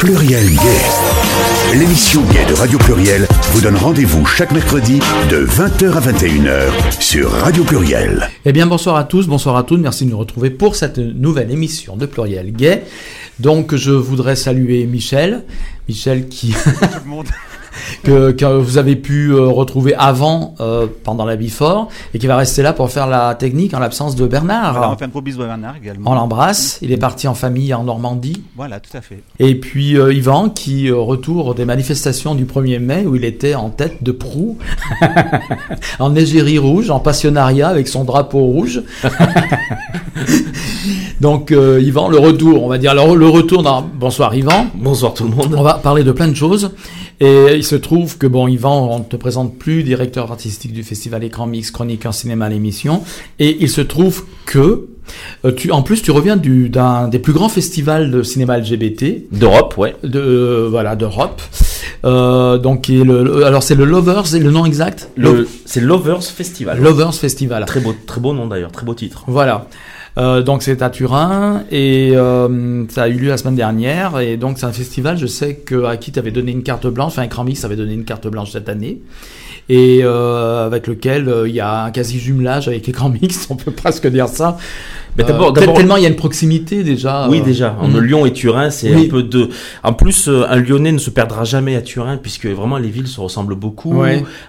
Pluriel Gay. L'émission Gay de Radio Pluriel vous donne rendez-vous chaque mercredi de 20h à 21h sur Radio Pluriel. Eh bien, bonsoir à tous, bonsoir à toutes. Merci de nous retrouver pour cette nouvelle émission de Pluriel Gay. Donc, je voudrais saluer Michel. Michel qui. Tout le monde que, que, vous avez pu euh, retrouver avant, euh, pendant la Bifort, et qui va rester là pour faire la technique en l'absence de Bernard. Voilà, on fait un gros bisou à Bernard également. On l'embrasse. Il est parti en famille en Normandie. Voilà, tout à fait. Et puis euh, Yvan, qui retour des manifestations du 1er mai, où il était en tête de proue, en égérie rouge, en passionnariat avec son drapeau rouge. Donc Yvan, le retour, on va dire le retour dans... Bonsoir Yvan. Bonsoir tout le monde. On va parler de plein de choses. Et il se trouve que, bon, Yvan, on ne te présente plus directeur artistique du festival Écran Mix, chroniqueur cinéma à l'émission. Et il se trouve que, euh, tu, en plus, tu reviens d'un des plus grands festivals de cinéma LGBT. D'Europe, ouais. De, euh, voilà, d'Europe. Euh, donc, le, alors c'est le Lovers, et le nom exact? C'est Lovers Festival. Lovers Festival. Très beau, très beau nom d'ailleurs, très beau titre. Voilà. Euh, donc c'est à Turin et euh, ça a eu lieu la semaine dernière et donc c'est un festival. Je sais que Aki t'avait donné une carte blanche, enfin avait donné une carte blanche cette année et euh, avec lequel euh, il y a un quasi jumelage avec Écran Mix, on peut presque dire ça. Mais d'abord, euh, tellement il y a une proximité déjà. Oui, déjà. Entre mm. Lyon et Turin, c'est un peu de. En plus, un Lyonnais ne se perdra jamais à Turin puisque vraiment les villes se ressemblent beaucoup,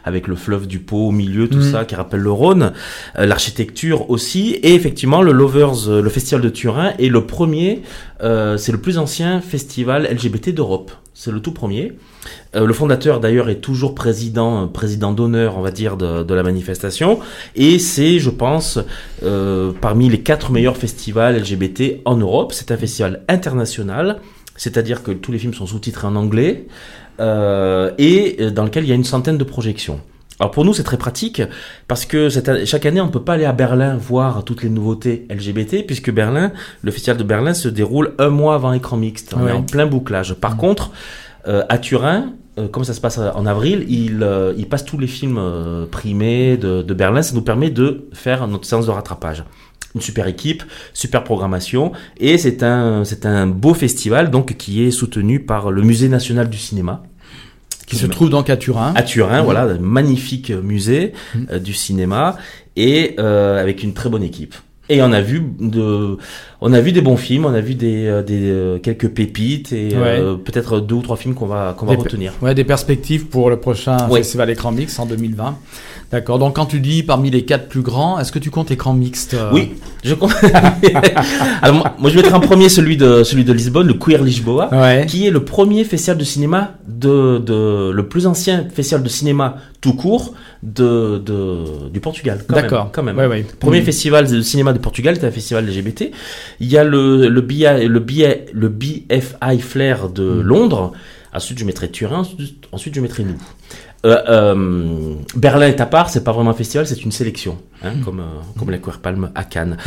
avec le fleuve du Pau au milieu, tout mm. ça qui rappelle le Rhône, l'architecture aussi, et effectivement le Lovers, le festival de Turin est le premier, c'est le plus ancien festival LGBT d'Europe. C'est le tout premier. Euh, le fondateur d'ailleurs est toujours président, président d'honneur, on va dire, de, la manifestation. Et c'est, je pense, euh, parmi les quatre meilleurs festivals LGBT en Europe. C'est un festival international, c'est-à-dire que tous les films sont sous-titrés en anglais euh, et dans lequel il y a une centaine de projections. Alors pour nous c'est très pratique parce que chaque année on ne peut pas aller à Berlin voir toutes les nouveautés LGBT puisque Berlin, le festival de Berlin se déroule un mois avant écran mixte. On est en plein bouclage. Par mmh. contre, à Turin, euh, comme ça se passe en avril, il, euh, il passe tous les films euh, primés de, de, Berlin. Ça nous permet de faire notre séance de rattrapage. Une super équipe, super programmation, et c'est un, c'est un beau festival donc qui est soutenu par le Musée national du cinéma. Qui se trouve donc à Turin. À Turin, voilà, magnifique musée mmh. du cinéma, et avec une très bonne équipe. Et on a vu de, on a vu des bons films, on a vu des, euh, des euh, quelques pépites et euh, peut-être deux ou trois films qu'on va qu'on va retenir. Ouais, des perspectives pour le prochain festival Écran Mix en 2020. D'accord. Donc quand tu dis parmi les quatre plus grands, est-ce que tu comptes écran mixte Oui, je compte. Alors moi, je mettrai en premier celui de celui de Lisbonne, le Queer Lisboa, qui est le premier festival de cinéma de, de le plus ancien festival de cinéma tout court de, de du Portugal. D'accord. Quand même. Premier mmh. festival de cinéma de Portugal, c'est un festival LGBT. Il y a le le, BI, le, BI, le BFI Flair de mmh. Londres. Ensuite, je mettrai Turin. Ensuite, je mettrai nous. Euh, euh, Berlin est à part, c'est pas vraiment un festival, c'est une sélection, hein, hmm. comme, euh, comme la Queer Palm à Cannes.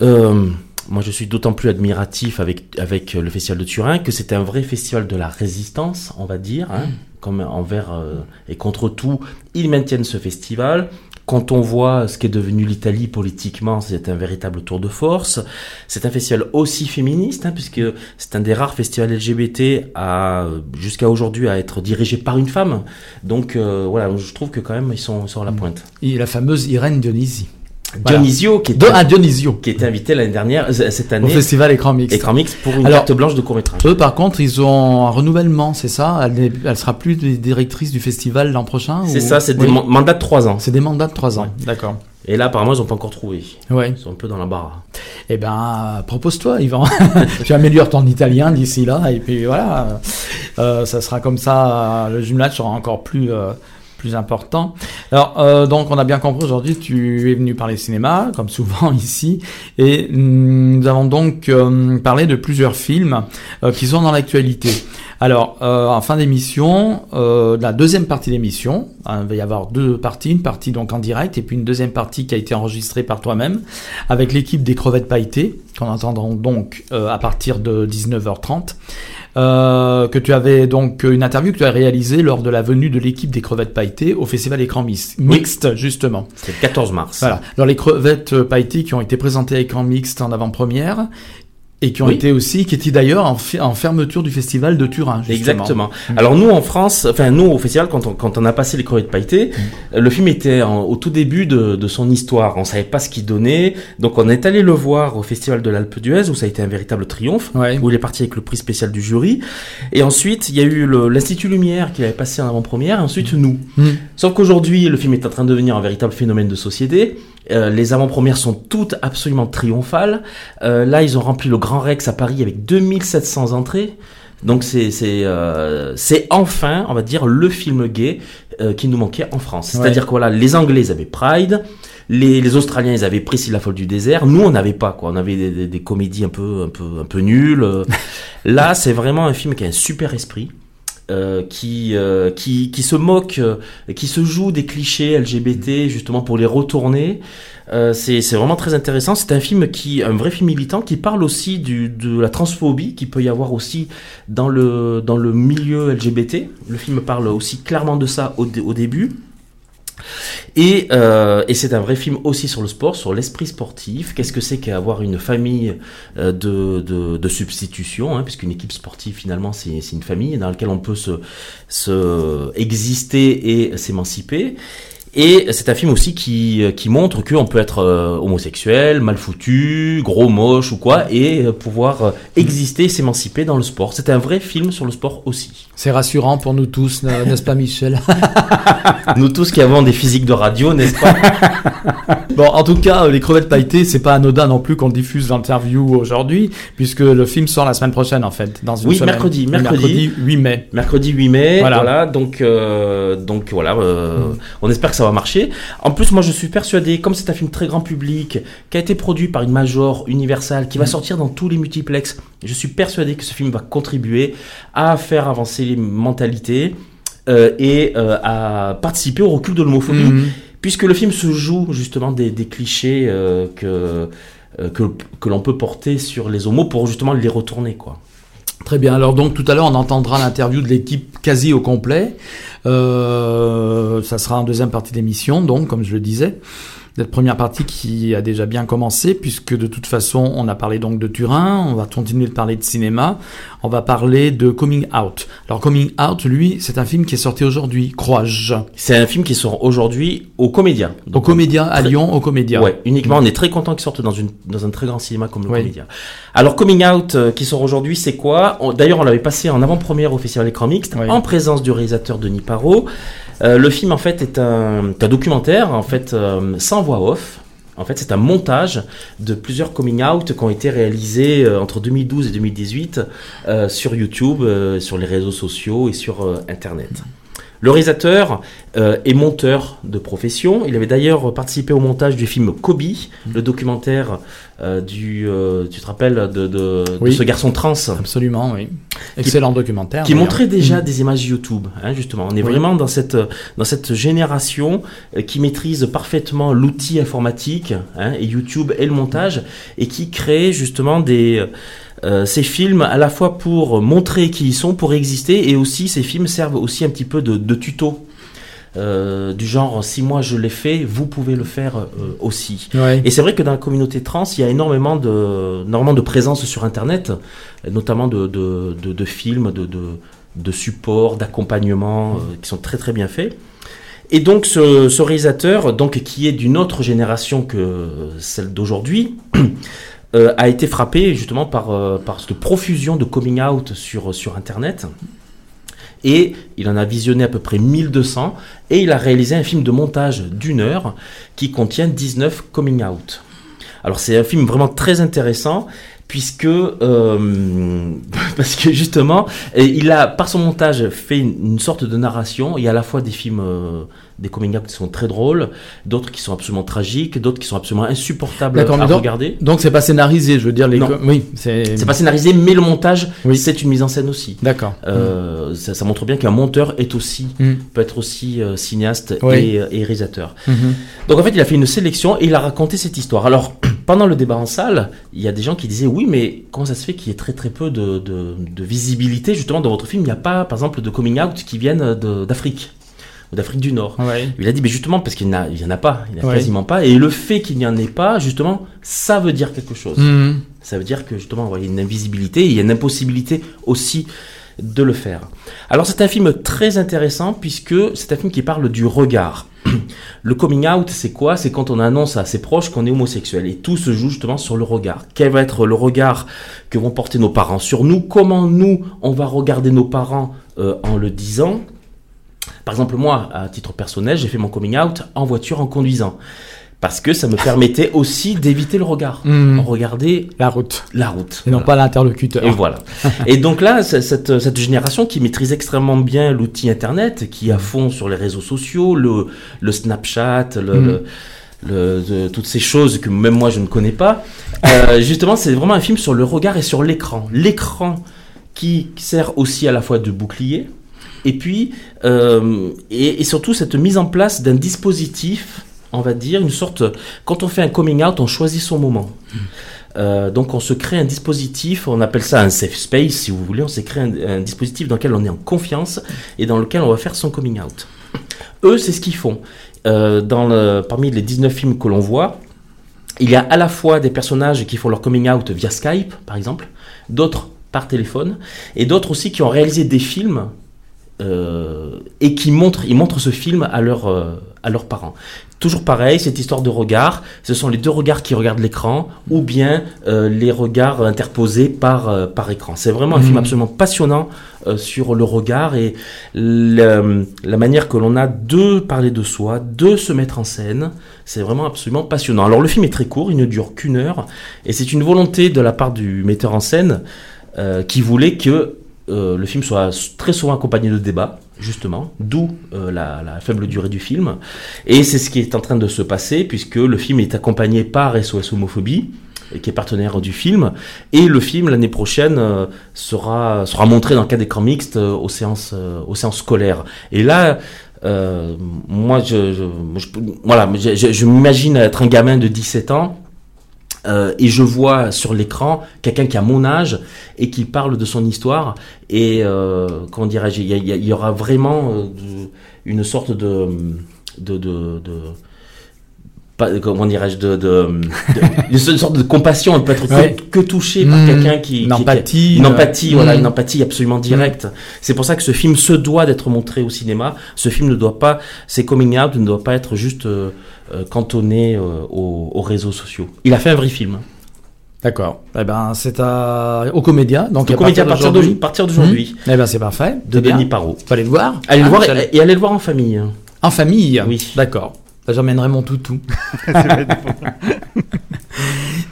moi, je suis d'autant plus admiratif avec, avec le festival de Turin que c'est un vrai festival de la résistance, on va dire, hein, hmm. comme envers et contre tout. Ils maintiennent ce festival. Quand on voit ce qu'est devenu l'Italie politiquement, c'est un véritable tour de force. C'est un festival aussi féministe, hein, puisque c'est un des rares festivals LGBT à jusqu'à aujourd'hui à être dirigé par une femme. Donc euh, voilà, je trouve que quand même ils sont, sur la mm. pointe. Et la fameuse Irène Dionisi. Dionisio, qui était, Dionisio. qui était invité l'année dernière, euh, cette année. Au festival Écran Mix. Écran Mix pour une carte blanche de court métrage. Eux, par contre, ils ont un renouvellement, c'est ça? Elle, elle, sera plus directrice du festival l'an prochain C'est ça, c'est des mandats de 3 ans. C'est des mandats de 3 ans, d'accord. Et là, apparemment, ils n'ont pas encore trouvé. Ouais. Ils sont un peu dans la barre. Eh ben, propose-toi, Yvan. tu améliores ton italien d'ici là, et puis voilà. Euh, ça sera comme ça, le jumelage sera encore plus, euh, plus important. Alors, euh, donc, on a bien compris aujourd'hui, tu es venu parler cinéma, comme souvent ici, et nous avons donc euh, parlé de plusieurs films euh, qui sont dans l'actualité. Alors, en fin d'émission, la deuxième partie d'émission, hein, il va y avoir deux parties, une partie donc en direct et puis une deuxième partie qui a été enregistrée par toi-même avec l'équipe des crevettes pailletées qu'on entendra donc à partir de 19h30. Euh, que tu avais donc une interview que tu as réalisée lors de la venue de l'équipe des crevettes pailletées au festival écran mixte, justement. C'était le 14 mars. Voilà. Alors les crevettes pailletées qui ont été présentées à écran mixte en avant-première et qui ont été aussi, qui étaient d'ailleurs en, en, fermeture du festival de Turin. Justement. Exactement. Mm. Alors nous en France, enfin nous au festival, quand on, quand on a passé les crevettes pailletées, mm. le film était au tout début de, de, son histoire. On savait pas ce qu'il donnait, donc on est allé le voir au festival de l'Alpe d'Huez où ça a été un véritable triomphe, où il est parti avec le prix spécial du jury. Et ensuite il y a eu l'Institut Lumière qui avait passé en avant-première, et ensuite mm. nous. Sauf qu'aujourd'hui le film est en train de devenir un véritable phénomène de société. Euh, les avant-premières sont toutes absolument triomphales. Euh, là, ils ont rempli le Grand Rex à Paris avec 2700 entrées. Donc c'est c'est euh, c'est enfin, on va dire, le film gay qui nous manquait en France. C'est-à-dire que voilà, les Anglais avaient Pride, les, les Australiens ils avaient Priscilla la folle du désert. Nous on n'avait pas quoi. On avait des, des, comédies un peu un peu un peu nulles. Là c'est vraiment un film qui a un super esprit. Euh, qui, euh, qui, qui se moque, euh, qui se joue des clichés LGBT justement pour les retourner. c'est vraiment très intéressant. C'est un film qui, un vrai film militant qui parle aussi du, de la transphobie qui peut y avoir aussi dans le, dans le milieu LGBT. Le film parle aussi clairement de ça au, au début. Et, euh, et c'est un vrai film aussi sur le sport, sur l'esprit sportif. Qu'est-ce que c'est qu'avoir une famille euh, de, de, de substitution, hein, puisqu'une équipe sportive finalement c'est une famille dans laquelle on peut se exister et s'émanciper. Et c'est un film aussi qui, qui montre qu'on peut être euh, homosexuel, mal foutu, gros, moche ou quoi, et pouvoir exister, s'émanciper dans le sport. C'est un vrai film sur le sport aussi. C'est rassurant pour nous tous, n'est-ce pas Michel? Nous tous qui avons des physiques de radio, n'est-ce pas? Bon, en tout cas, les crevettes pailletées, c'est pas anodin non plus qu'on diffuse l'interview aujourd'hui, puisque le film sort la semaine prochaine en fait, dans une oui, mercredi, mercredi, 8 mai. Mercredi 8 mai, voilà. donc, euh, donc voilà, euh, mm. on espère que ça va marcher. En plus, moi, je suis persuadé, comme c'est un film très grand public, qui a été produit par une major universelle, qui va mm. sortir dans tous les multiplex, je suis persuadé que ce film va contribuer à faire avancer les mentalités euh, et euh, à participer au recul de l'homophobie, mm. puisque le film se joue justement des, clichés euh, que, que, que l'on peut porter sur les homos pour justement les retourner, quoi. Très bien. Alors donc tout à l'heure on entendra l'interview de l'équipe quasi au complet. Euh, ça sera en deuxième partie d'émission, donc comme je le disais cette première partie qui a déjà bien commencé, puisque de toute façon, on a parlé donc de Turin, on va continuer de parler de cinéma, on va parler de Coming Out. Alors Coming Out, lui, c'est un film qui est sorti aujourd'hui, crois-je. C'est un film qui sort aujourd'hui au Comédia. au Comédia, à Lyon, au Comédia. Ouais, uniquement, on est très content qu'il sorte dans, une, dans un très grand cinéma comme le Comédia. Alors Coming Out, euh, qui sort aujourd'hui, c'est quoi? D'ailleurs, on l'avait passé en avant-première au Festival Écran Mixte, en présence du réalisateur Denis Parot. Euh, le film en fait est un, documentaire en fait euh, sans voix off. En fait, c'est un montage de plusieurs coming out qui ont été réalisés euh, entre 2012 et 2018 sur YouTube, sur les réseaux sociaux et sur Internet. Le réalisateur euh, est monteur de profession. Il avait d'ailleurs participé au montage du film Kobe, mm. le documentaire euh, du, euh, tu te rappelles, de, de, ce garçon trans. Absolument, oui. Excellent documentaire. Qui montrait déjà mm. des images YouTube, hein, justement. On est vraiment dans cette, dans cette génération qui maîtrise parfaitement l'outil informatique, hein, et YouTube et le montage, et qui crée justement des euh, ces films à la fois pour montrer qui ils sont, pour exister, et aussi ces films servent aussi un petit peu de, de tuto. Euh, du genre si moi je l'ai fait, vous pouvez le faire euh, aussi. Et c'est vrai que dans la communauté trans, il y a énormément de, énormément de présence sur Internet, notamment de, de, de, de films, de, de, de supports, d'accompagnement qui sont très très bien faits. Et donc ce, ce réalisateur, donc qui est d'une autre génération que celle d'aujourd'hui, Euh, a été frappé justement par, euh, par cette profusion de coming out sur, sur Internet. Et il en a visionné à peu près 1200 et il a réalisé un film de montage d'une heure qui contient 19 coming out. Alors c'est un film vraiment très intéressant puisque euh, parce que justement il a par son montage fait une, sorte de narration a à la fois des films des coming out qui sont très drôles, d'autres qui sont absolument tragiques, d'autres qui sont absolument insupportables à, regarder. Donc c'est pas scénarisé, je veux dire. Les Oui, c'est. pas scénarisé, mais le montage, c'est une mise en scène aussi. D'accord. Euh, ça, montre bien qu'un monteur est aussi mm. peut être aussi euh, cinéaste et, et, réalisateur. Mm-hmm. Donc en fait, il a fait une sélection et il a raconté cette histoire. Alors pendant le débat en salle, il y a des gens qui disaient oui, mais comment ça se fait qu'il y ait très très peu de, de, de visibilité justement dans votre film? Il n'y a pas, par exemple, de coming out qui viennent d'Afrique d'Afrique du Nord. Il a dit, mais justement, parce qu'il n'y en a pas, il n'y en a quasiment pas, et le fait qu'il n'y en ait pas, justement, ça veut dire quelque chose. Mhm. Ça veut dire que justement, il y a une invisibilité, il y a une impossibilité aussi de le faire. Alors c'est un film très intéressant puisque c'est un film qui parle du regard. Le coming out, c'est quoi? C'est quand on annonce à ses proches qu'on est homosexuel. Et tout se joue justement sur le regard. Quel va être le regard que vont porter nos parents sur nous? Comment nous, on va regarder nos parents euh, en le disant? Par exemple, moi, à titre personnel, j'ai fait mon coming out en voiture en conduisant parce que ça me permettait aussi d'éviter le regard. Mmh. Regarder la route. La route. Et non pas l'interlocuteur. Et voilà. et donc là, cette, cette, génération qui maîtrise extrêmement bien l'outil Internet, qui est à fond sur les réseaux sociaux, le, le Snapchat, le, mmh. le toutes ces choses que même moi je ne connais pas. Euh, justement, c'est vraiment un film sur le regard et sur l'écran. L'écran qui sert aussi à la fois de bouclier, et puis, euh, et, surtout cette mise en place d'un dispositif on va dire, une sorte. Quand on fait un coming out, on choisit son moment. Euh, donc on se crée un dispositif, on appelle ça un safe space si vous voulez, on s'est créé un, dispositif dans lequel on est en confiance et dans lequel on va faire son coming out. Eux, c'est ce qu'ils font. Euh, parmi les 19 films que l'on voit, il y a à la fois des personnages qui font leur coming out via Skype, par exemple, d'autres par téléphone, et d'autres aussi qui ont réalisé des films euh, et qui montrent, ils montrent ce film à, leur, à leurs parents. Toujours pareil, cette histoire de regard, ce sont les deux regards qui regardent l'écran ou bien euh, les regards interposés par, euh, par écran. C'est vraiment un film mhm. absolument passionnant euh, sur le regard et la manière que l'on a de parler de soi, de se mettre en scène. C'est vraiment absolument passionnant. Alors le film est très court, il ne dure qu'une heure et c'est une volonté de la part du metteur en scène qui voulait que le film soit très souvent accompagné de débats justement, d'où euh, la, faible durée du film. Et c'est ce qui est en train de se passer, puisque le film est accompagné par SOS Homophobie, qui est partenaire du film, et le film l'année prochaine euh, sera, sera montré dans le cadre d'écran mixte euh, aux, séances, aux séances scolaires. Et là, moi, je, voilà, je m'imagine être un gamin de 17 ans euh, et je vois sur l'écran quelqu'un qui a mon âge et qui parle de son histoire. Et euh, comment dirais-je, il y, aura vraiment euh, une sorte de, pas, comment dirais-je, de, de, une sorte de compassion, on peut être que, touché par mmh. quelqu'un qui, une empathie, une empathie, voilà, mmh. une empathie absolument directe. Mmh. C'est pour ça que ce film se doit d'être montré au cinéma. Ce film ne doit pas, ses coming out ne doit pas être juste euh, euh, cantonné euh, aux, réseaux sociaux. Il a fait un vrai film. D'accord. Eh ben, c'est à... au Comédia. Donc, au Comédia à partir d'aujourd'hui. Eh ben, c'est parfait. De Denis Parot. Aller le voir. Allez le ah, voir et, et allez le voir en famille. En famille Oui. D'accord. J'emmènerai mon toutou.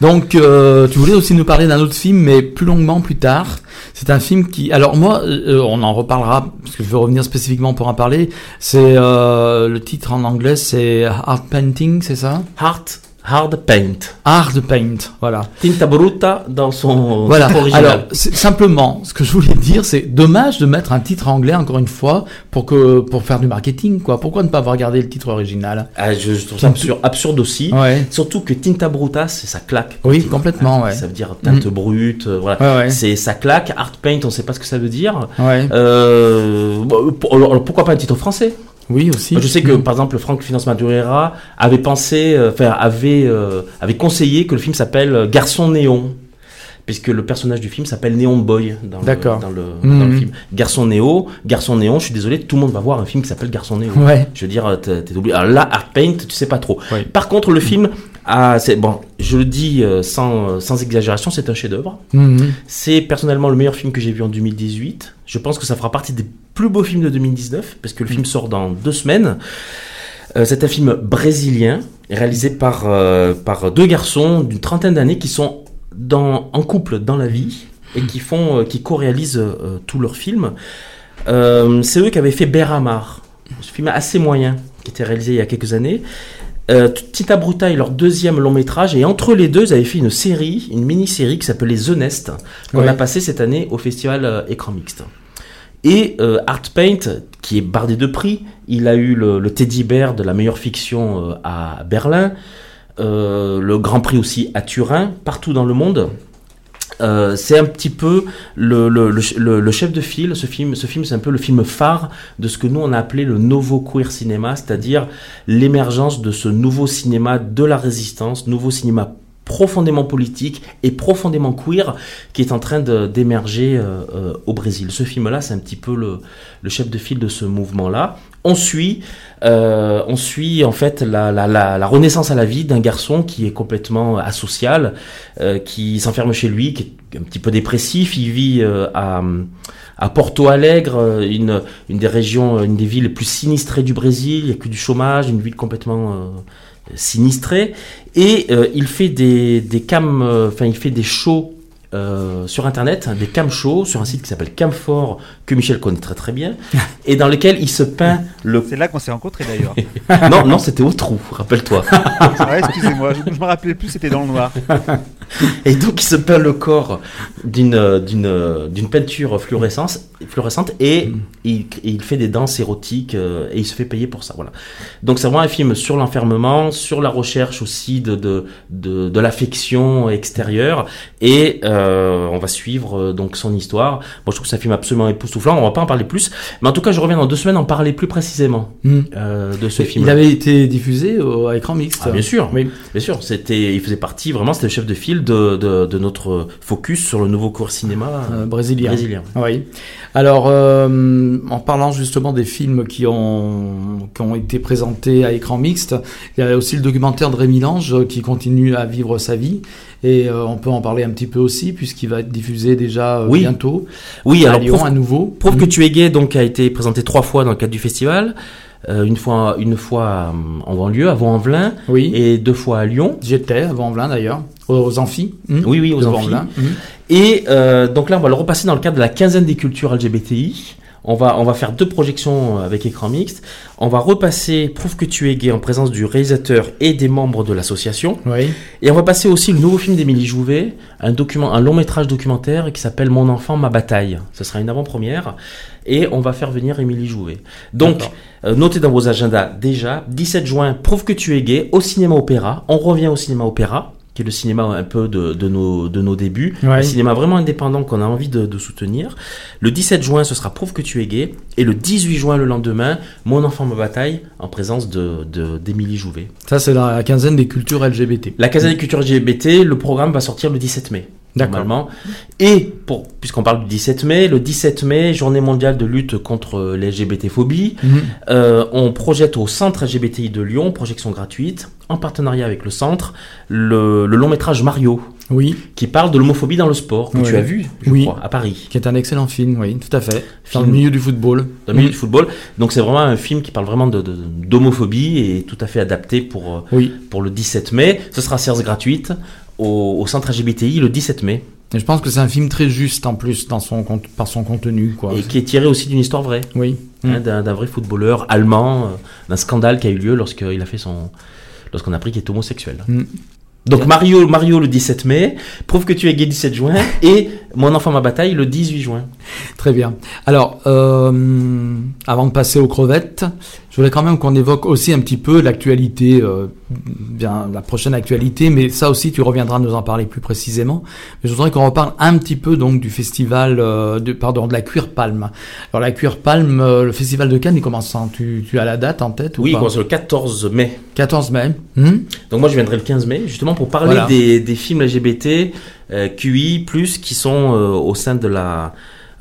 Donc, euh, tu voulais aussi nous parler d'un autre film, mais plus longuement plus tard. C'est un film qui, alors moi, euh, on en reparlera parce que je veux revenir spécifiquement pour en parler. C'est euh, le titre en anglais, c'est Art Painting, c'est ça? Art Hard Paint. Hard Paint, voilà. Tinta bruta dans son voilà. original. Alors, simplement, ce que je voulais dire, c'est dommage de mettre un titre anglais encore une fois pour que pour faire du marketing, quoi. Pourquoi ne pas avoir gardé le titre original? Ah, je, trouve ça absurde, absurde aussi. Ouais. Surtout que Tinta bruta, c'est ça claque. Oui, complètement. ouais. Ça veut dire teinte mm. brute, euh, voilà. C'est ça claque. Art Paint, on ne sait pas ce que ça veut dire. Ouais. Euh, alors, pourquoi pas un titre français? Oui, aussi. Je sais que, mm. par exemple, Franck Finance Madureira avait pensé, euh, enfin, avait, euh, avait conseillé que le film s'appelle euh, Garçon Néon. Puisque le personnage du film s'appelle Néon Boy dans le, dans le, mm. dans le film. Garçon Néo, Garçon Néon, je suis désolé, tout le monde va voir un film qui s'appelle Garçon Néon. Ouais. Je veux dire, t'es oublié. Alors là, Art Paint, tu sais pas trop. Par contre, le film a, c'est bon, je le dis sans, sans exagération, c'est un chef-d'œuvre. Mm. C'est personnellement le meilleur film que j'ai vu en 2018. Je pense que ça fera partie des plus beau film de 2019, parce que le film sort dans deux semaines. Euh, c'est un film brésilien, réalisé par, euh, par deux garçons d'une trentaine d'années qui sont dans, en couple dans la vie et qui font, euh, qui co-réalisent tous leurs films. c'est eux qui avaient fait Beramar, ce film assez moyen, qui était réalisé il y a quelques années. Tita Bruta est leur deuxième long métrage et entre les deux, ils avaient fait une série, une mini-série qui s'appelait The Nest, qu'on a passé cette année au festival Écran Mixte. Et euh, Art Paint, qui est bardé de prix, il a eu le, Teddy Bear de la meilleure fiction euh, à Berlin, euh, le Grand Prix aussi à Turin, partout dans le monde. C'est un petit peu le, chef de file. Ce film, ce c'est un peu le film phare de ce que nous on a appelé le nouveau queer cinéma, c'est-à-dire l'émergence de ce nouveau cinéma de la résistance, nouveau cinéma profondément politique et profondément queer qui est en train d'émerger au Brésil. Ce film-là, c'est un petit peu le, le chef de file de ce mouvement-là on suit, euh, on suit en fait la, la, renaissance à la vie d'un garçon qui est complètement asocial, euh, qui s'enferme chez lui, qui est un petit peu dépressif. Il vit euh, à, Porto Alegre, une, une des régions, une des villes les plus sinistrées du Brésil. Il n'y a que du chômage, une ville complètement sinistrée. Et il fait des, des enfin il fait des shows euh, sur internet des cam shows sur un site qui s'appelle Camfort que Michel connaît très très bien et dans lequel il se peint le c'est là qu'on s'est rencontrés d'ailleurs. Non non c'était au trou rappelle-toi. Excusez-moi je, me rappelais plus c'était dans le noir. Et donc il se peint le corps d'une d'une d'une peinture fluorescente fluorescente et mm. il, il, fait des danses érotiques euh, et il se fait payer pour ça voilà. Donc c'est vraiment un film sur l'enfermement sur la recherche aussi de de de, de l'affection extérieure et euh, euh, on va suivre euh, donc son histoire. Moi, je trouve que c'est un film absolument époustouflant. On va pas en parler plus, mais en tout cas, je reviens dans deux semaines en parler plus précisément hmm. euh, de ce film. Il avait été diffusé au, à écran mixte. Ah, bien sûr, oui. bien sûr. C'était, il faisait partie vraiment, c'était le chef de file de, de, notre focus sur le nouveau cours cinéma brésilien. brésilien. Oui. Alors, en parlant justement des films qui ont qui ont été présentés à écran mixte, il y a aussi le documentaire de Rémi Lange qui continue à vivre sa vie et euh, on peut en parler un petit peu aussi, puisqu'il va être diffusé déjà euh, bientôt. Oui, à alors Lyon, à nouveau. Prouve que mm. tu es gay, donc a été présenté trois fois dans le cadre du festival. Euh, une fois, une fois en banlieue, à Vaux-en-Velin, oui. et deux fois à Lyon. J'étais à Vaux-en-Velin d'ailleurs, aux Amphis. Mm. Oui, oui, aux Amphis. Mm. Et donc là, on va le repasser dans le cadre de la quinzaine des cultures LGBTI. On va, on va faire deux projections avec écran mixte. On va repasser Prouve que tu es gay en présence du réalisateur et des membres de l'association. Oui. Et on va passer aussi le nouveau film d'Émilie Jouvet, un, document, un long métrage documentaire qui s'appelle Mon enfant, ma bataille. Ce sera une avant-première. Et on va faire venir Émilie Jouvet. Donc, euh, notez dans vos agendas déjà, 17 juin, Prouve que tu es gay au cinéma opéra. On revient au cinéma opéra qui est le cinéma un peu de, de, nos, de nos débuts, un cinéma vraiment indépendant qu'on a envie de, de, soutenir. Le 17 juin, ce sera Prouve que tu es gay, et le 18 juin, le lendemain, Mon enfant me bataille, en présence de d'Émilie Jouvet. Ça, c'est la quinzaine des cultures LGBT. La quinzaine des cultures LGBT, le programme va sortir le 17 mai normalement. Et pour, puisqu'on parle du 17 mai, le 17 mai, journée mondiale de lutte contre l'LGBT-phobie, mhm. euh, on projette au centre LGBTI de Lyon, projection gratuite, en partenariat avec le centre, le, long métrage Mario. Oui. Qui parle de l'homophobie dans le sport, que tu as vu, je oui. crois, à Paris. Qui est un excellent film, oui, tout à fait. Film, dans le milieu du football. Dans le milieu du football. Donc c'est vraiment un film qui parle vraiment d'homophobie de, et tout à fait adapté pour, oui. pour le 17 mai. Ce sera séance gratuite au, centre LGBTI le 17 mai. Et je pense que c'est un film très juste en plus dans son, par son contenu. Quoi. Et qui est tiré aussi d'une histoire vraie. Oui. Hein, mm. d'un, vrai footballeur allemand, euh, d'un scandale qui a eu lieu lorsqu'il a fait son. lorsqu'on a appris qu'il est homosexuel. Mm. Donc Mario, Mario le 17 mai, prouve que tu es gay le 17 juin, et Mon enfant ma bataille le 18 juin. Très bien. Alors, euh, avant de passer aux crevettes, je voudrais quand même qu'on évoque aussi un petit peu l'actualité, euh, bien la prochaine actualité, mais ça aussi tu reviendras nous en parler plus précisément. Mais je voudrais qu'on reparle un petit peu donc du festival, euh, de, pardon, de la Cuir Palme. Alors la Cuir Palme, le festival de Cannes, il commence tu, tu as la date en tête Oui, il commence le 14 mai. 14 mai. Hmm donc moi je viendrai le 15 mai, justement pour parler des, des films LGBT euh, QI plus qui sont euh, au sein de la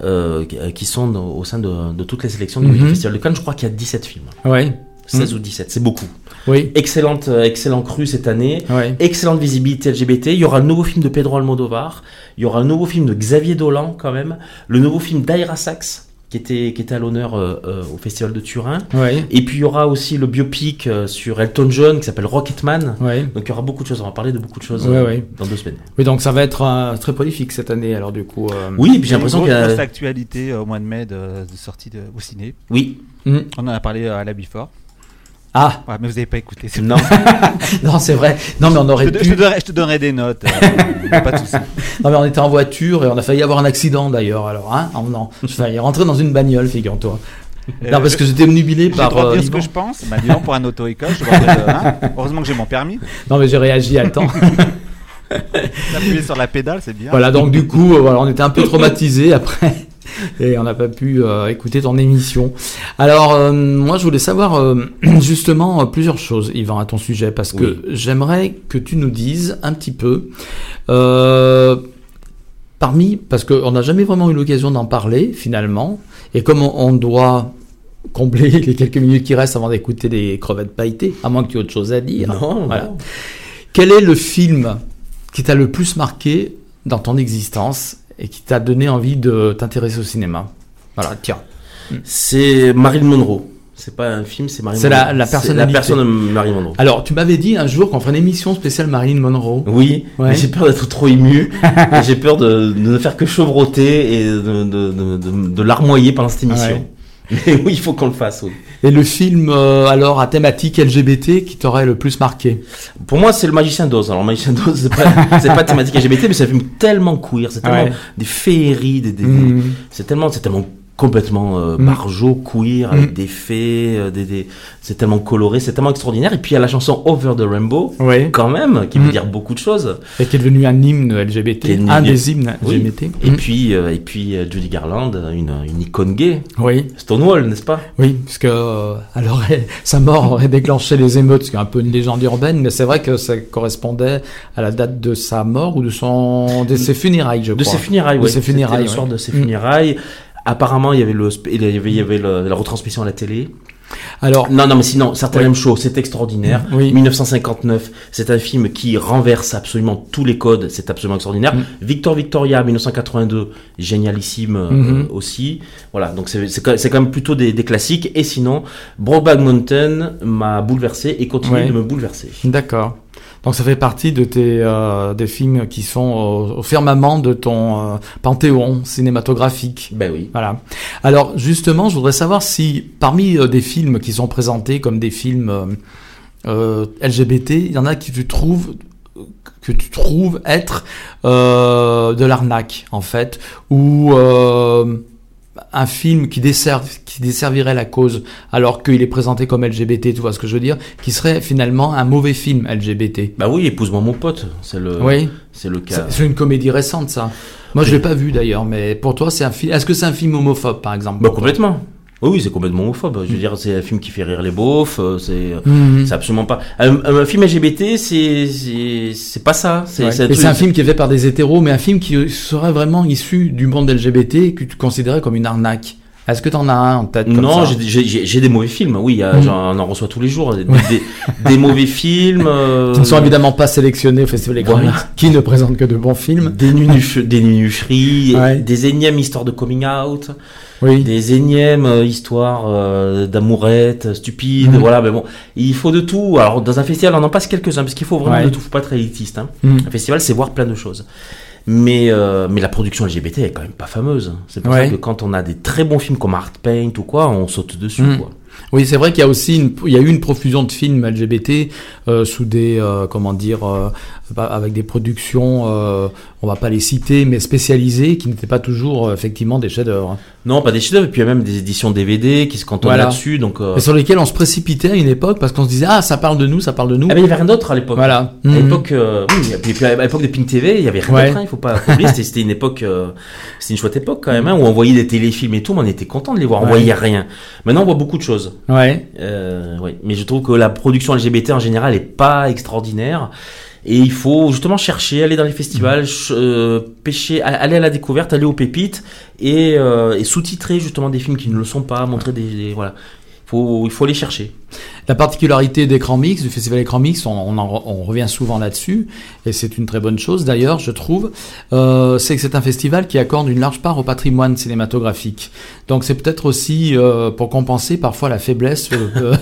euh, qui sont au sein de, toutes les sélections du mhm. Festival de Cannes. Je crois qu'il y a 17 films. Ouais. 16 mhm. ou 17, c'est beaucoup. Oui. Excellente, excellent cru cette année. Excellente visibilité LGBT. Il y aura un nouveau film de Pedro Almodovar. Il y aura un nouveau film de Xavier Dolan quand même. Le nouveau film d'Aira Sachs qui était, qui était à l'honneur euh, euh, au Festival de Turin. Et puis il y aura aussi le biopic euh, sur Elton John qui s'appelle Rocketman. Donc il y aura beaucoup de choses, on va parler de beaucoup de choses dans deux semaines. Oui, donc ça va être très prolifique cette année alors du coup. Oui, puis j'ai l'impression qu'il y a... Une actualité au mois de mai de, sortie de, au ciné. Oui. Mm. On en a parlé à la Before. Ah ouais, Mais vous n'avez pas écouté. Non, non c'est vrai. Non, mais on aurait je te, pu... je, te donnerai, des notes. Euh, pas de. Non, mais on était en voiture et on a failli avoir un accident d'ailleurs. Alors, hein oh, Non, je failli rentrer dans une bagnole, figure-toi. Euh, non, parce que j'étais obnubilé par. Je euh, dire ce que je pense? Bah, disons, pour un auto-école, hein. heureusement que j'ai mon permis. Non, mais j'ai réagi à temps. Appuyer sur la pédale, c'est bien. Voilà, donc du coup, voilà, on était un peu traumatisés après et on n'a pas pu euh, écouter ton émission. Alors, euh, moi, je voulais savoir euh, justement plusieurs choses, Yvan, à ton sujet, parce que j'aimerais que tu nous dises un petit peu, parmi, parce qu'on n'a jamais vraiment eu l'occasion d'en parler, finalement, et comme on, doit combler les quelques minutes qui restent avant d'écouter des crevettes pailletées, à moins que tu aies autre chose à dire. Non, Quel est le film qui t'a le plus marqué dans ton existence et qui t'a donné envie de t'intéresser au cinéma Voilà, tiens. C'est Marilyn Monroe. C'est pas un film, c'est Marilyn Monroe. C'est la, la personnalité. la personne de Marilyn Monroe. Alors, tu m'avais dit un jour qu'on ferait une émission spéciale Marilyn Monroe. Oui, mais j'ai peur d'être trop ému. j'ai peur de, ne faire que chevroter et de, de, de larmoyer pendant cette émission. Mais oui, il faut qu'on le fasse, oui. Et le film, euh, alors, à thématique LGBT qui t'aurait le plus marqué Pour moi, c'est Le Magicien d'Oz. Alors, Le Magicien d'Oz, c'est pas, c'est pas thématique LGBT, mais c'est un film tellement queer, c'est tellement des féeries, des, des, mmh. c'est tellement, c'est tellement complètement euh, mm. margeau, queer, avec mm. des fées, euh, des, des... c'est tellement coloré, c'est tellement extraordinaire. Et puis il y a la chanson Over the Rainbow, quand même, qui veut mm. dire beaucoup de choses. Et qui est devenu un hymne LGBT, un des hymnes LGBT. Et puis, euh, et puis Judy Garland, une, une icône gay. Oui. Stonewall, n'est-ce pas? Oui, parce que alors, sa mort aurait déclenché les émeutes, ce qui est un peu une légende urbaine, mais c'est vrai que ça correspondait à la date de sa mort ou de son de ses funérailles, je crois. De ses funérailles, oui. De ses funérailles, le soir de ses funérailles. Apparemment, il y avait, le, il y avait, il y avait la retransmission à la télé. Alors, non, non, mais sinon, certains même show, c'est extraordinaire. Oui. 1959, c'est un film qui renverse absolument tous les codes, c'est absolument extraordinaire. Mm. Victor Victoria, 1982, génialissime euh, mm-hmm. aussi. Voilà, donc c'est quand même plutôt des, des, classiques. Et sinon, Brokeback Mountain m'a bouleversé et continue de me bouleverser. D'accord. Donc ça fait partie de tes euh, des films qui sont au, firmament de ton euh, panthéon cinématographique. Ben oui. Voilà. Alors justement, je voudrais savoir si parmi euh, des films qui sont présentés comme des films LGBT, il y en a qui tu trouves que tu trouves être de l'arnaque en fait ou un film qui, dessert, qui desservirait la cause alors qu'il est présenté comme LGBT, tu vois ce que je veux dire, qui serait finalement un mauvais film LGBT. Bah oui, épouse-moi mon pote, c'est le, oui. c'est le cas. C'est une comédie récente ça. Moi je l'ai pas vu d'ailleurs, mais pour toi c'est un film. Est-ce que c'est un film homophobe par exemple? Bah complètement. Oui, c'est complètement homophobe. Je veux dire, c'est un film qui fait rire les beaufs. Euh, c'est, mhm. c'est absolument pas. Un, film LGBT, c'est, c'est, pas ça. C'est, c'est un film qui est fait par des hétéros, mais un film qui serait vraiment issu du monde LGBT que tu considérais comme une arnaque. Est-ce que t'en as un en tête Non, j'ai des mauvais films. Oui, mhm. on en reçoit tous les jours. Des, mauvais films. Qui ne sont euh, évidemment pas sélectionnés au Festival des voilà. qui ne présentent que de bons films. Des, nunucheries, des énièmes histoires de coming out des énièmes euh, histoires euh, d'amourettes stupides, mhm. voilà. Mais bon, il faut de tout. Alors dans un festival, on en passe quelques-uns parce qu'il faut vraiment de tout. Faut pas être élitiste. Hein. Mhm. Un festival, c'est voir plein de choses. Mais euh, mais la production LGBT est quand même pas fameuse. C'est pour ça que quand on a des très bons films comme Art Paint ou quoi, on saute dessus. Mhm. Quoi. Oui, c'est vrai qu'il y a aussi une, il y a eu une profusion de films LGBT euh, sous des, euh, comment dire, euh, avec des productions, euh, on va pas les citer, mais spécialisées, qui n'étaient pas toujours euh, effectivement des chefs-d'œuvre. Non, pas des chefs-d'œuvre. Puis il y a même des éditions DVD qui se cantonnent là-dessus, donc. Et sur lesquelles on se précipitait à une époque parce qu'on se disait ah ça parle de nous, ça parle de nous. Ah mais il y avait rien d'autre à l'époque. Voilà. À l'époque, oui, et puis à l'époque de Pink TV, il y avait rien d'autre. Hein, il faut pas oublier. c'était une époque, c'était une chouette époque quand même, hein, où on voyait des téléfilms et tout, mais on était content de les voir. On voyait rien. Maintenant, on voit beaucoup de choses. Ouais. Euh, oui. Mais je trouve que la production LGBT en général est pas extraordinaire. Et il faut justement chercher, aller dans les festivals, mmh. euh, pêcher, aller à la découverte, aller aux pépites et, euh, et sous-titrer justement des films qui ne le sont pas, montrer des, des voilà. Faut, il faut les chercher. La particularité d'écran mix, du festival écran mix, on, on, revient souvent là-dessus, et c'est une très bonne chose d'ailleurs, je trouve, euh, c'est que c'est un festival qui accorde une large part au patrimoine cinématographique. Donc c'est peut-être aussi euh, pour compenser parfois la faiblesse de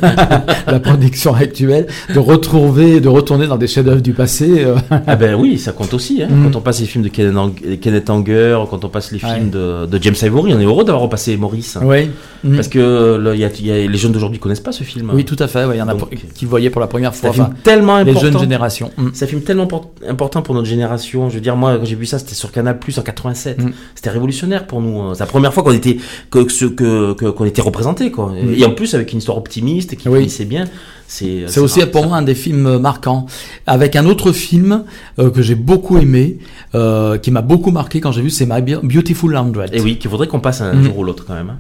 la production actuelle, de retrouver, de retourner dans des chefs-d'œuvre du passé. Euh. ah ben oui, ça compte aussi. Hein. Mm. Quand on passe les films de Kenneth Anger, quand on passe les films de, James Ivory, on est heureux d'avoir repassé Maurice. Oui. Parce que y a, les jeunes d'aujourd'hui connaissent pas ce film. Oui, tout à fait. Il y en a qui le voyaient pour la première fois. C'est tellement important. Les jeunes générations. Mm. C'est un film tellement important pour notre génération. Je veux dire, moi, quand j'ai vu ça, c'était sur Canal Plus en 87. Mm. C'était révolutionnaire pour nous. Hein. C'est la première fois qu'on était que que qu'on était représenté, quoi. Mm. Et en plus avec une histoire optimiste qui oui. finissait bien. C'est aussi pour moi un des films marquants. Avec un autre film euh, que j'ai beaucoup aimé, euh, qui m'a beaucoup marqué quand j'ai vu, c'est My Beautiful Hundred. Et oui, qu'il faudrait qu'on passe un jour ou l'autre quand même. Hein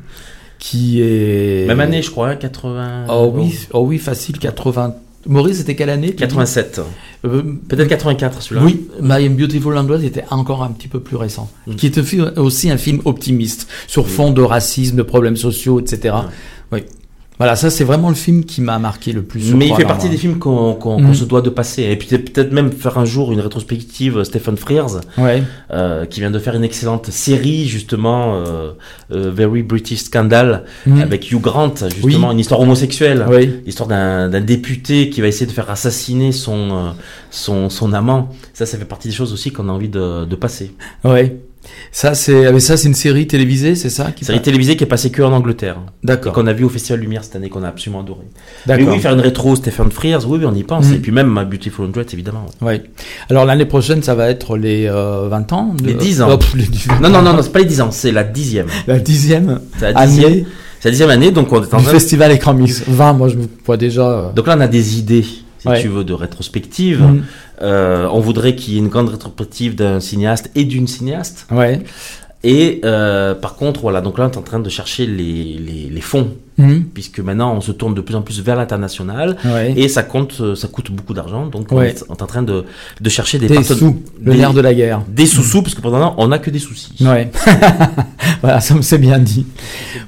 qui est... Même année, je crois, 80... Oh oui, oh oui facile, 80... Maurice, c'était quelle année 87. Euh, Peut-être 84, celui-là. Oui, My Beautiful Landlord était encore un petit peu plus récent. Mm. Qui est aussi un film optimiste, sur fond de racisme, de problèmes sociaux, etc. Oui. Voilà, ça c'est vraiment le film qui m'a marqué le plus. Mais il fait partie des films qu'on mm. se doit de passer. Et puis peut-être même faire un jour une rétrospective euh, Stephen Frears, ouais. euh, qui vient de faire une excellente série justement, euh, euh Very British Scandal, mm. avec Hugh Grant, justement une histoire homosexuelle, oui. l'histoire d'un député qui va essayer de faire assassiner son euh, son, son amant. Ça, ça fait partie des choses aussi qu'on a envie de, de passer. Ouais. Ça, c'est, ah, ça, c'est une série télévisée, c'est ça qui Série télévisée qui est passée que en Angleterre. D'accord. Qu'on a vu au Festival Lumière cette année, qu'on a absolument adoré. D'accord. Mais oui, faire une rétro Stephen Frears, oui, oui, on y pense. Mm. Et puis même ma Beautiful Android, évidemment. Oui. Alors l'année prochaine, ça va être les 20 euh, ans. Les 10 ans. Non, non, non, non, c'est pas les 10 ans, c'est la dixième. La dixième. C'est la dixième. Année. C'est la dixième année, donc on est en train... Festival Écran Mix. 20, moi je vois déjà. Euh. Donc là, on a des idées si tu veux, de rétrospective. Mm. Euh, on voudrait qu'il y ait une grande rétrospective d'un cinéaste et d'une cinéaste. Ouais. Et euh, par contre, voilà, donc là, on est en train de chercher les, les, les fonds, mhm. puisque maintenant, on se tourne de plus en plus vers l'international, et ça compte, euh, ça coûte beaucoup d'argent, donc on, est, en train de, de chercher des, des sous, le nerf de la guerre, des sous-sous, parce que pendant l'instant, on n'a que des soucis. Ouais, voilà, ça me s'est bien dit.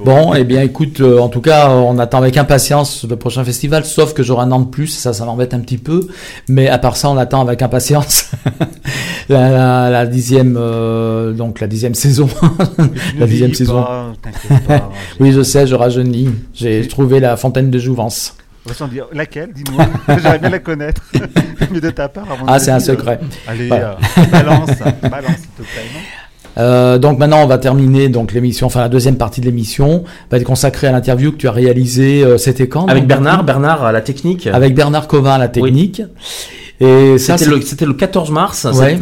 Bon, eh bien, écoute, euh, en tout cas, on attend avec impatience le prochain festival, sauf que j'aurai un an de plus, ça, ça m'embête un petit peu, mais à part ça, on attend avec impatience la, la, dixième, euh, donc la dixième saison. la dixième saison. oui, je sais, je rajeunis. J'ai trouvé la fontaine de Jouvence. Dire, laquelle Dis-moi. J'aimerais bien la connaître. Mieux de ta part. ah, c'est un secret. Allez, euh, balance, balance, s'il te plaît. Euh, donc maintenant on va terminer donc l'émission, enfin la deuxième partie de l'émission va être consacrée à l'interview que tu as réalisée euh, c'était quand Avec Bernard, Bernard à la technique. Avec Bernard Covin à la technique. Et c'était le, c'était le 14 mars. Ouais.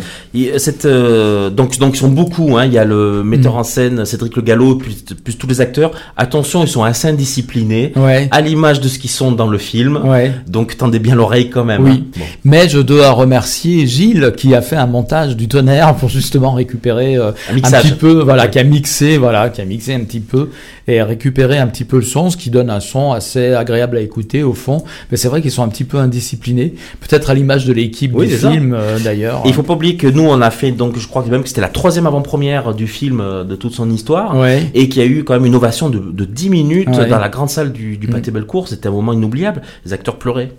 Cette, euh, donc, donc ils sont beaucoup. Hein. Il y a le metteur mm. en scène Cédric Le Gallo, plus, plus tous les acteurs. Attention, ils sont assez indisciplinés, ouais. à l'image de ce qu'ils sont dans le film. Ouais. Donc tendez bien l'oreille quand même. Oui. Hein. Mais je dois remercier Gilles qui a fait un montage du tonnerre pour justement récupérer euh, un, un, petit peu, voilà, qui a mixé, voilà, qui a mixé un petit peu et récupérer un petit peu le son, ce qui donne un son assez agréable à écouter au fond. Mais c'est vrai qu'ils sont un petit peu indisciplinés, peut-être à l'image de l'équipe du film euh, d'ailleurs. Il faut pas oublier que nous on a fait donc je crois même que c'était la troisième avant-première du film euh, de toute son histoire ouais. et qu'il y a eu quand même une ovation de, de 10 minutes dans la grande salle du, du Pâté mm. Bellecour. C'était un moment inoubliable. Les acteurs pleuraient.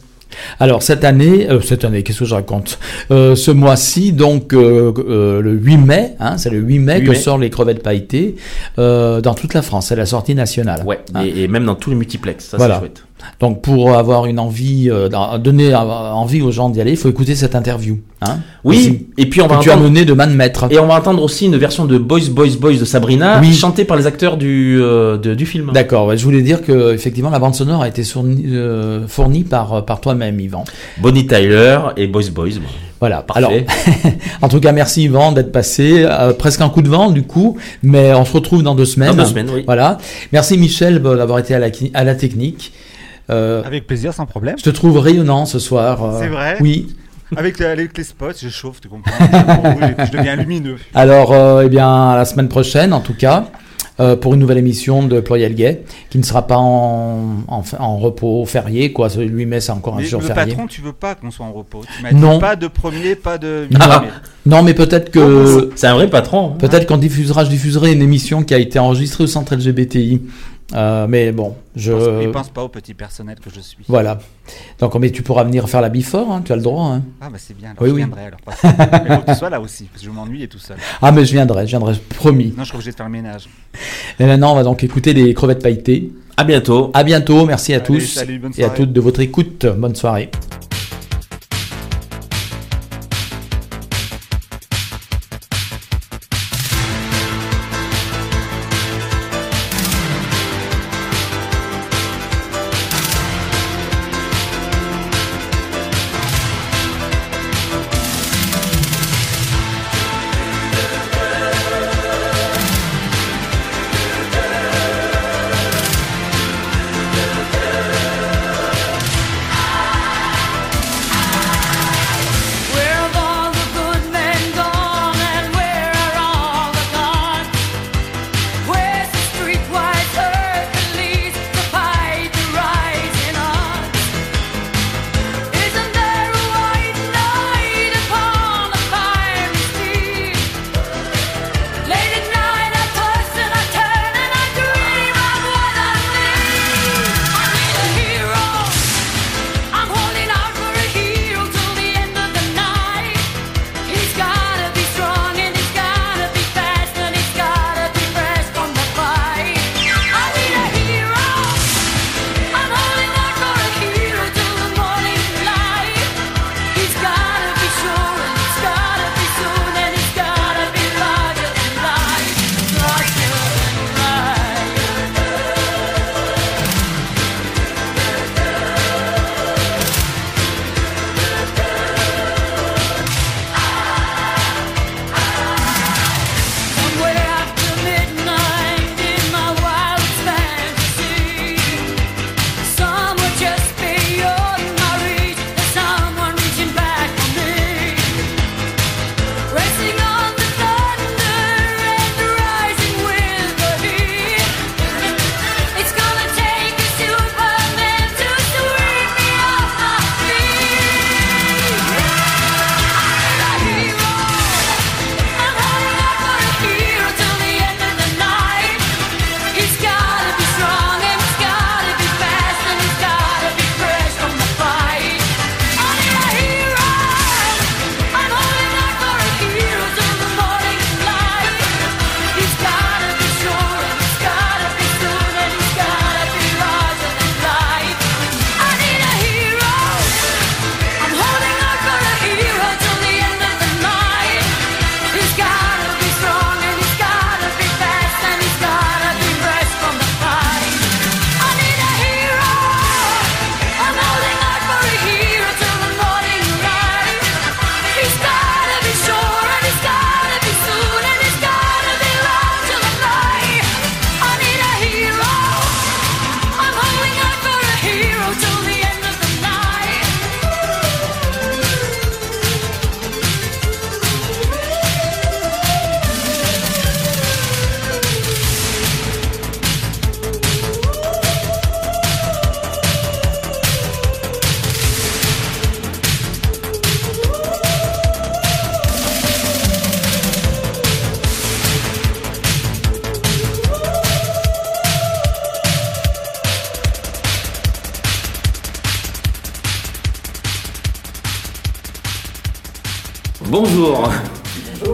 Alors cette année, euh, cette année, qu'est-ce que je raconte? Euh, Ce mois-ci, donc euh, le 8 mai, hein, c'est le 8 mai 8 que mai. sort les crevettes pailletées dans toute la France. C'est la sortie nationale. Ouais, hein. et, et, même dans tous les multiplex. Ça, voilà. c'est chouette. Donc pour avoir une envie, euh, donner envie aux gens d'y aller, il faut écouter cette interview. Hein oui, aussi, et puis on va que entendre, tu as mené de main de maître. Et on va entendre aussi une version de Boys Boys Boys de Sabrina, oui. chantée par les acteurs du euh, de, du film. D'accord. Ouais, je voulais dire que effectivement la bande sonore a été fournie, euh, fournie par par toi-même, Yvan. Bonnie Tyler et Boys Boys. Bon. Voilà. Parfait. Alors, en tout cas, merci Yvan d'être passé. Euh, presque un coup de vent du coup, mais on se retrouve dans deux semaines. Dans deux semaines, oui. Voilà. Merci Michel d'avoir été à la, à la technique. Euh, avec plaisir, sans problème. Je te trouve rayonnant ce soir. Euh, C'est vrai Oui. Avec, avec, les spots, je chauffe, tu comprends Je deviens lumineux. Alors, euh, eh bien, à la semaine prochaine, en tout cas, euh, pour une nouvelle émission de Pluriel Gay, qui ne sera pas en, en, en repos férié, quoi. Le 8 mai, c'est encore mais un jour le férié. Le patron, tu veux pas qu'on soit en repos. Tu dit non. pas de premier, pas de. Ah. Non, mais peut-être que. C'est un vrai patron. Peut-être qu'on diffusera, je diffuserai une émission qui a été enregistrée au centre LGBTI. Euh, mais bon, je. Il pense pas au petit personnel que je suis. Voilà. Donc, mais tu pourras venir faire la bifort, hein, tu as le droit. Hein. Ah, bah c'est bien. oui, je oui. viendrai alors. mais faut que tu sois là aussi, parce que je m'ennuie et tout seul. Ah, mais je viendrai, je viendrai, promis. Non, je suis obligé de faire le ménage. Et maintenant, on va donc écouter les crevettes pailletées. À bientôt. À bientôt, merci à Allez, tous salut, bonne et à toutes de votre écoute. Bonne soirée.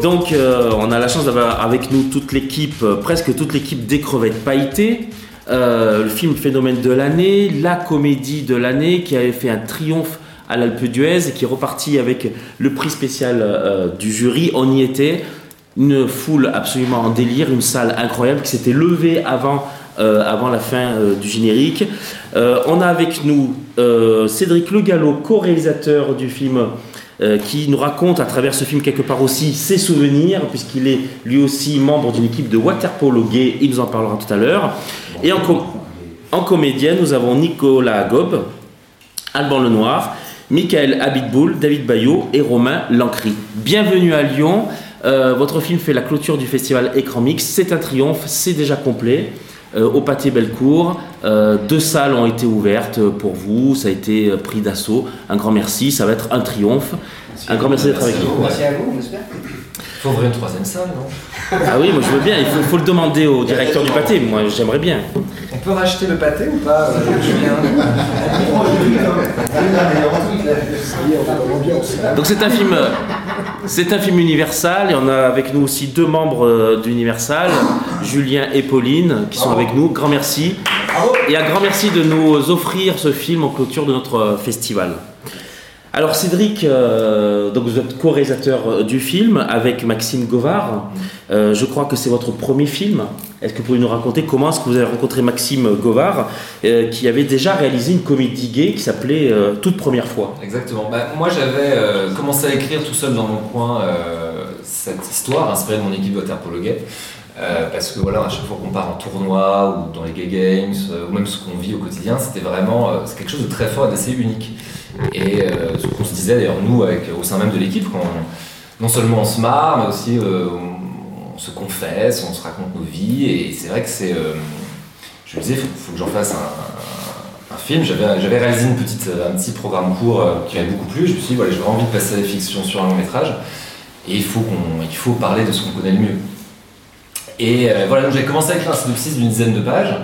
Donc, euh, on a la chance d'avoir avec nous toute l'équipe, euh, presque toute l'équipe des crevettes pailletées. Euh, le film phénomène de l'année, la comédie de l'année qui avait fait un triomphe à l'Alpe d'Huez et qui est reparti avec le prix spécial du jury. On y était, une foule absolument en délire, une salle incroyable qui s'était levée avant, avant la fin du générique. on a avec nous Cédric Le Gallo, co-réalisateur du film euh, qui nous raconte à travers ce film quelque part aussi ses souvenirs, puisqu'il est lui aussi membre d'une équipe de waterpolo gay, il nous en parlera tout à l'heure. Et en, comédien, nous avons Nicolas Gob, Alban Lenoir, Michael Habitboul, David Bayot et Romain Lancry. Bienvenue à Lyon. Euh, votre film fait la clôture du festival Écran Mix. C'est un triomphe, c'est déjà complet. Euh, au Pâté Bellecour. Euh, deux salles ont été ouvertes pour vous, ça a été euh, pris d'assaut. Un grand merci, ça va être un triomphe. Un grand merci d'être avec nous. Merci à vous, j'espère. Il faut ouvrir une troisième salle, non Ah oui, moi je veux bien, il faut, le demander au directeur du pâté, moi j'aimerais bien. On peut racheter le pâté ou pas Donc c'est un film, c'est un film Universal et on a avec nous aussi deux membres d'Universal, Julien et Pauline, qui sont avec nous. Grand merci. Et un grand merci de nous offrir ce film en clôture de notre festival. Alors Cédric, euh, donc vous êtes co-réalisateur euh, du film avec Maxime Govard. Euh, je crois que c'est votre premier film. Est-ce que vous pouvez nous raconter comment est-ce que vous avez rencontré Maxime Govard, qui avait déjà réalisé une comédie gay qui s'appelait Toute première fois? Exactement. Bah, moi j'avais commencé à écrire tout seul dans mon coin cette histoire inspirée de mon équipe de waterpolo gay. parce que voilà, à chaque fois qu'on part en tournoi ou dans les gay games, ou même ce qu'on vit au quotidien, c'était vraiment quelque chose de très fort et d'assez unique. Et euh, ce qu'on se disait d'ailleurs nous au sein même de l'équipe, non seulement on se marre, mais aussi euh, on, se confesse, on se raconte nos vies. Et c'est vrai que c'est... Euh, je me disais, il faut, que j'en fasse un, film. J'avais réalisé une petite, un petit programme court qui m'avait beaucoup plu. Je me suis dit, voilà, j'ai envie de passer à la fiction sur un long métrage. Et il faut, qu'on, il faut parler de ce qu'on connaît le mieux. Et voilà, donc j'ai commencé à écrire un synopsis d'une dizaine de pages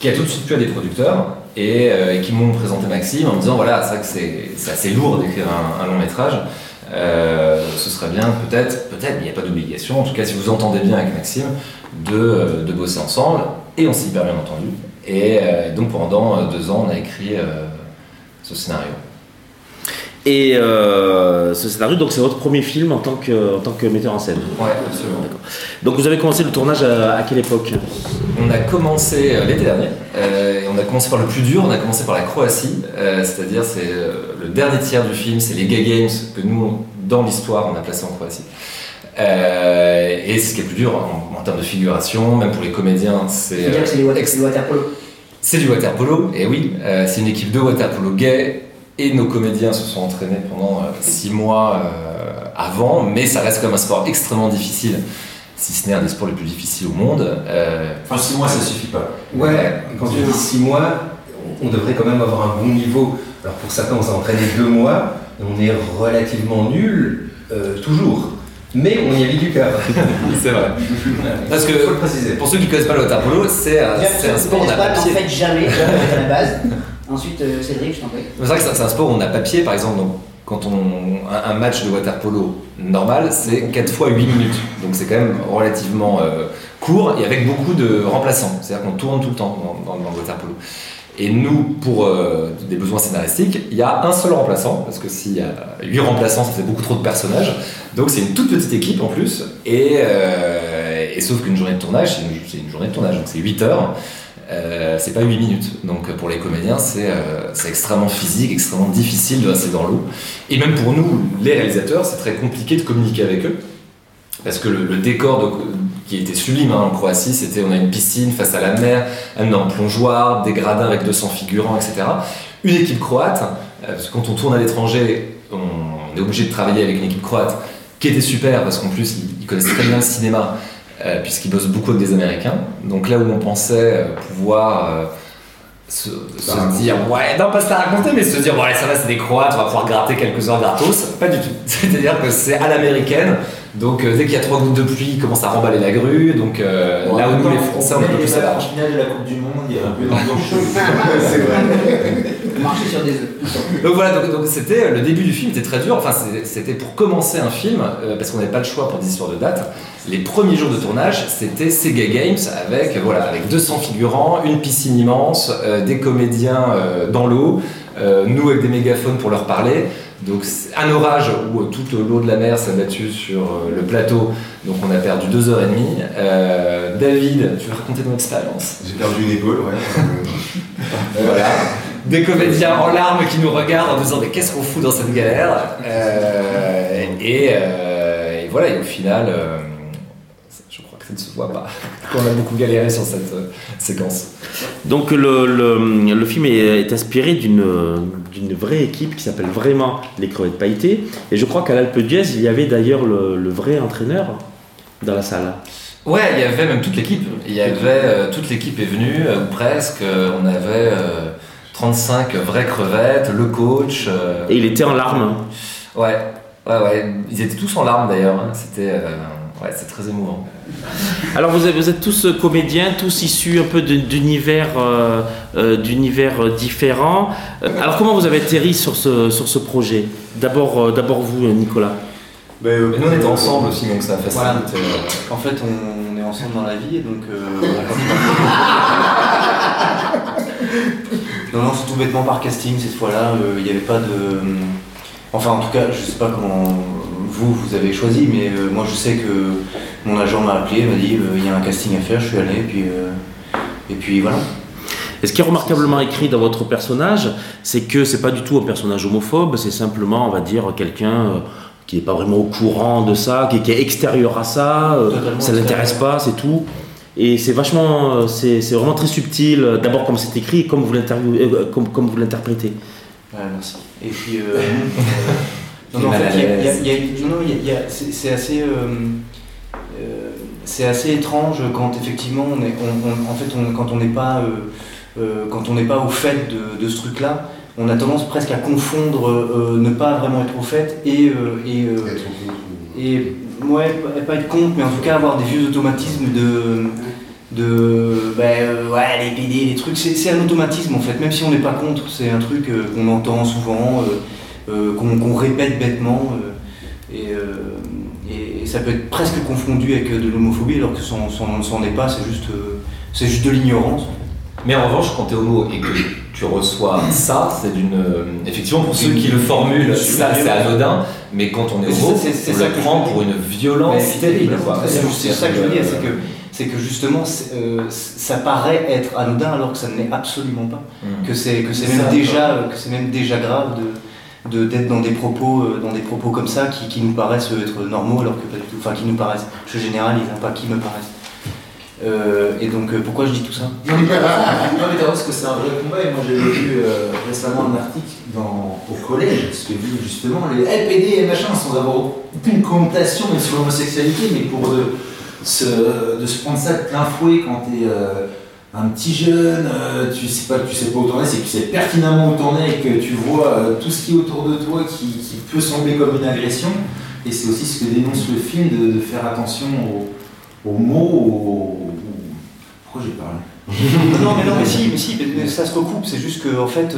qui a tout de suite plu à des producteurs euh, et, qui m'ont présenté Maxime en me disant voilà, c'est que c'est assez lourd d'écrire un, long métrage. Euh, ce serait bien peut-être, peut-être, mais il n'y a pas d'obligation, en tout cas si vous entendez bien avec Maxime, de, euh, de bosser ensemble, et on s'est hyper bien entendu. Et donc pendant deux ans, on a écrit ce scénario. Et euh, ce scénario, donc c'est votre premier film en tant que, en tant que metteur en scène. Ouais, absolument. Donc vous avez commencé le tournage à, quelle époque? On a commencé euh, l'été dernier. Euh, et on a commencé par le plus dur. On a commencé par la Croatie, c'est-à-dire c'est le dernier tiers du film, c'est les Gay Games que nous, dans l'histoire, on a placé en Croatie. et c'est ce qui est le plus dur en, termes de figuration, même pour les comédiens. C'est c'est du waterpolo. C'est du waterpolo, et oui, c'est une équipe de waterpolo gay et nos comédiens se sont entraînés pendant euh, six mois euh, avant, mais ça reste comme un sport extrêmement difficile, si ce n'est un des sports les plus difficiles au monde. Euh, enfin, six mois, ça suffit pas. Ouais, quand tu dis six mois, on devrait quand même avoir un bon niveau. Alors pour certains, on s'est entraîné deux mois, et on est relativement nul, toujours. Mais on y a mis du cœur. c'est vrai. Parce que, faut le préciser. pour ceux qui ne connaissent pas le water polo, c'est un, un sport on a pas. En fait, jamais, à la base. Ensuite, euh, Cédric, je t'en prie. C'est vrai que c'est un sport où on a papier, par exemple. Quand on un, match de water polo normal, c'est 4 fois 8 minutes. Donc c'est quand même relativement euh, court et avec beaucoup de remplaçants. C'est-à-dire qu'on tourne tout le temps dans, le water polo. Et nous, pour euh, des besoins scénaristiques, il y a un seul remplaçant, parce que s'il y a 8 remplaçants, ça fait beaucoup trop de personnages. Donc c'est une toute petite équipe en plus. Et, et sauf qu'une journée de tournage, c'est une, une, journée de tournage, donc c'est 8 heures. Euh, c'est pas 8 minutes. Donc pour les comédiens, euh, c'est extrêmement physique, extrêmement difficile de rester dans l'eau. Et même pour nous, les réalisateurs, c'est très compliqué de communiquer avec eux. Parce que le, décor qui était sublime hein, en Croatie, c'était on a une piscine face à la mer, un en plongeoir, des gradins avec 200 figurants, etc. Une équipe croate, euh, parce que quand on tourne à l'étranger, on est obligé de travailler avec une équipe croate qui était super parce qu'en plus ils connaissent très bien le cinéma euh, puisqu'ils bossent beaucoup avec des Américains. Donc là où on pensait euh, pouvoir euh, se, dire, ouais, non pas se la raconter, mais se dire, bon allez ça va, c'est des Croates, on va pouvoir gratter quelques heures gratos, pas du tout. C'est-à-dire que c'est à l'américaine, Donc dès qu'il y a trois gouttes de pluie, il commence à remballer la grue. Donc là où nous les Français on est un peu plus à la finale de la Coupe du Monde, il y a un peu d'ambiance C'est vrai. Marcher sur des œufs. Donc voilà, donc c'était le début du film était très dur. Enfin c'était pour commencer un film parce qu'on n'avait pas le choix pour des histoires de date. Les premiers jours de tournage, c'était Sega Games avec voilà avec 200 figurants, une piscine immense, des comédiens dans l'eau, nous avec des mégaphones pour leur parler. Donc un orage où toute l'eau de la mer s'est battue sur euh, le plateau, donc on a perdu deux heures et demie. Euh, David, tu veux raconter ton expérience? J'ai perdu une épaule, ouais. voilà. Des comédiens en larmes qui nous regardent en disant mais qu'est-ce qu'on fout dans cette galère euh, et, voilà, et au final ça ne se voit pas. On a beaucoup galéré sur cette euh, séquence. Donc le, le, le film est, inspiré d'une vraie équipe qui s'appelle vraiment les Crevettes Pailletées. Et je crois qu'à l'Alpe d'Huez, il y avait d'ailleurs le, vrai entraîneur dans la salle. Ouais, il y avait même toute l'équipe. Il y avait euh, toute l'équipe est venue, euh, presque. on avait 35 vraies crevettes, le coach. Et il était en larmes. Ouais, ouais, ouais. Ils étaient tous en larmes d'ailleurs. Hein. C'était ouais, c'est très émouvant. Alors vous êtes, vous êtes, tous comédiens, tous issus un peu d'univers euh, euh, d'univers différents. Euh, alors comment vous avez atterri sur ce, sur ce projet? D'abord d'abord vous, Nicolas. Ben, nous on était ensemble aussi, donc ça a fait En fait, on, est ensemble dans la vie, donc. non, non, c'est tout bêtement par casting cette fois-là. Il n'y avait pas de. Enfin, en tout cas, je sais pas comment vous, vous avez choisi, mais euh, moi je sais que mon agent m'a appelé, m'a dit euh, il y a un casting à faire, je suis allé, et puis, euh, et puis voilà. Et ce qui est remarquablement écrit dans votre personnage, c'est que c'est pas du tout un personnage homophobe, c'est simplement, on va dire, quelqu'un qui n'est pas vraiment au courant de ça, qui, est extérieur à ça, ça ne l'intéresse pas, c'est tout. Et c'est vachement, c'est vraiment très subtil, d'abord comme c'est écrit, comme vous l'interprétez. merci. Et puis, non, c'est assez, euh, euh, c'est assez étrange quand effectivement on est, en fait, quand on n'est pas, euh, quand on n'est pas au fait de, ce truc-là, on a tendance presque à confondre ne pas vraiment être au fait et et, et ouais, pas être contre, mais en tout cas avoir des vieux automatismes de de ben, ouais les PD les trucs c'est un automatisme en fait même si on n'est pas contre c'est un truc qu'on entend souvent euh, qu'on répète bêtement. Euh, euh, et, et, ça peut être presque confondu avec de l'homophobie alors que ça n'en est pas, c'est juste, juste de l'ignorance. Mais en revanche, quand tu es homo et tu reçois ça, c'est d'une. Effectivement, pour ceux qui le formulent, ça c'est anodin, mais quand on est homo, c'est ça le prend pour une violence terrible. C'est ça que je veux dire, c'est que c'est que justement ça paraît être anodin alors que ça ne l'est absolument pas. Mm. Que c'est que c'est même déjà que c'est même déjà grave de d'être dans des propos euh, dans des propos comme ça qui, qui, nous paraissent être normaux alors que pas du tout enfin qui nous paraissent je généralise hein, pas qui me paraissent euh, et donc euh, pourquoi je dis tout ça non mais parce que c'est un vrai combat et moi j'ai lu récemment un article au collège parce que justement les LPD et machin sans avoir aucune connotation sur l'homosexualité mais pour de se, prendre ça de plein fouet quand t'es un petit jeune, euh, tu sais pas, tu sais pas où t'en es, c'est que tu sais pertinemment où t'en es et que tu vois euh, tout ce qui est autour de toi qui, peut sembler comme une agression. Et c'est aussi ce que dénonce le film de, faire attention aux, mots, aux, Pourquoi j'ai parlé Non, mais non, mais si, mais si, ça se recoupe. C'est juste que en fait,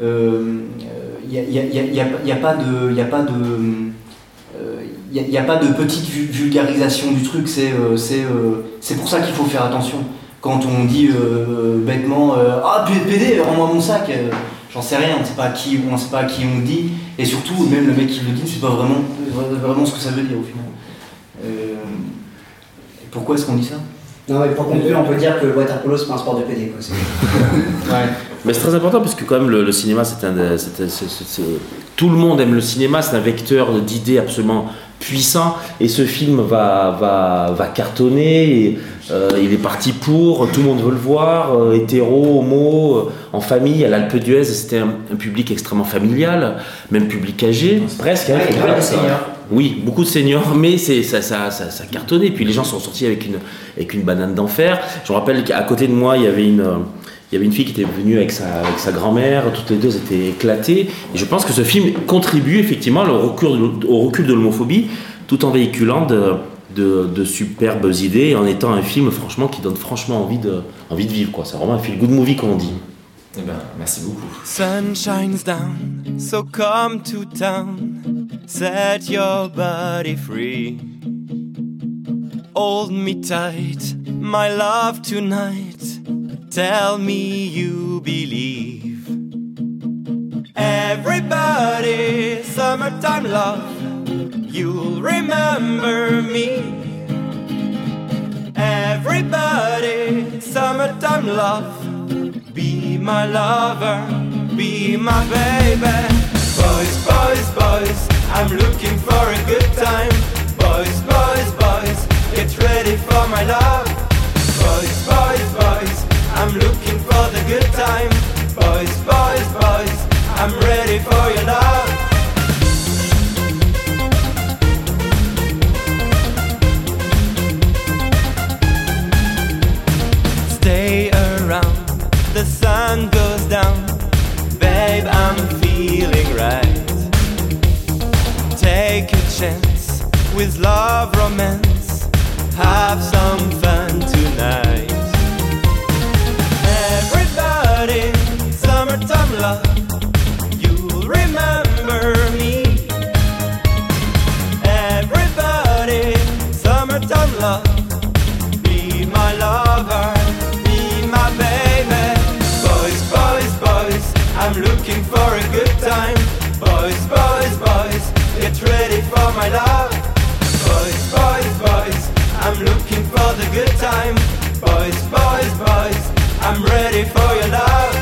il n'y a, pas de, il a pas de il n'y a, pas de petite vulgarisation du truc, c'est pour ça qu'il faut faire attention quand on dit euh, bêtement euh, Ah, PD, rends-moi mon sac euh, J'en sais rien, on ne sait pas à qui on sait pas à qui on dit, et surtout, même le mec qui le dit ne sait pas vraiment, vraiment ce que ça veut dire au final. pourquoi est-ce qu'on dit ça? Non, mais pour conclure, on peut dire que le water polo, c'est pas un sport de PD. Quoi. ouais. Mais c'est très important parce que, quand même, le, cinéma, c'est un. tout le monde aime le cinéma, c'est un vecteur d'idées absolument puissant. Et ce film va, va, va cartonner. Euh, il est parti pour, tout le monde veut le voir, euh, hétéro, homo, euh, en famille. À l'Alpe d'Huez, c'était un, public extrêmement familial, même public âgé, presque. Hein, oui, beaucoup de seniors, mais c'est ça, ça, ça, ça, cartonnait. Puis les gens sont sortis avec une, avec une banane d'enfer. Je me rappelle qu'à côté de moi, il y avait une il y avait une fille qui était venue avec sa, avec sa grand-mère, toutes les deux étaient éclatées. Et je pense que ce film contribue effectivement au recul de, au recul de l'homophobie, tout en véhiculant de, de, superbes idées et en étant un film franchement qui donne franchement envie de, envie de vivre. Quoi. C'est vraiment un feel good movie comme on dit. Eh ben, merci beaucoup. Sun shines down, so come to town, set your body free. Hold me tight, my love tonight. Tell me you believe. Everybody, summertime love, you'll remember me. Everybody, summertime love be my lover, be my baby. Boys, boys, boys, I'm looking for a good time. Boys, boys, boys, get ready for my love. Boys, boys, boys, I'm looking for the good time. Boys, boys, boys, I'm ready for your love. Stay around the sun goes down, babe, I'm feeling right. Take a chance with love, romance, have some fun tonight. Everybody, summertime love, you'll remember me. Everybody, summertime love, my love. Boys, boys, boys, I'm looking for the good time. Boys, boys, boys, I'm ready for your love.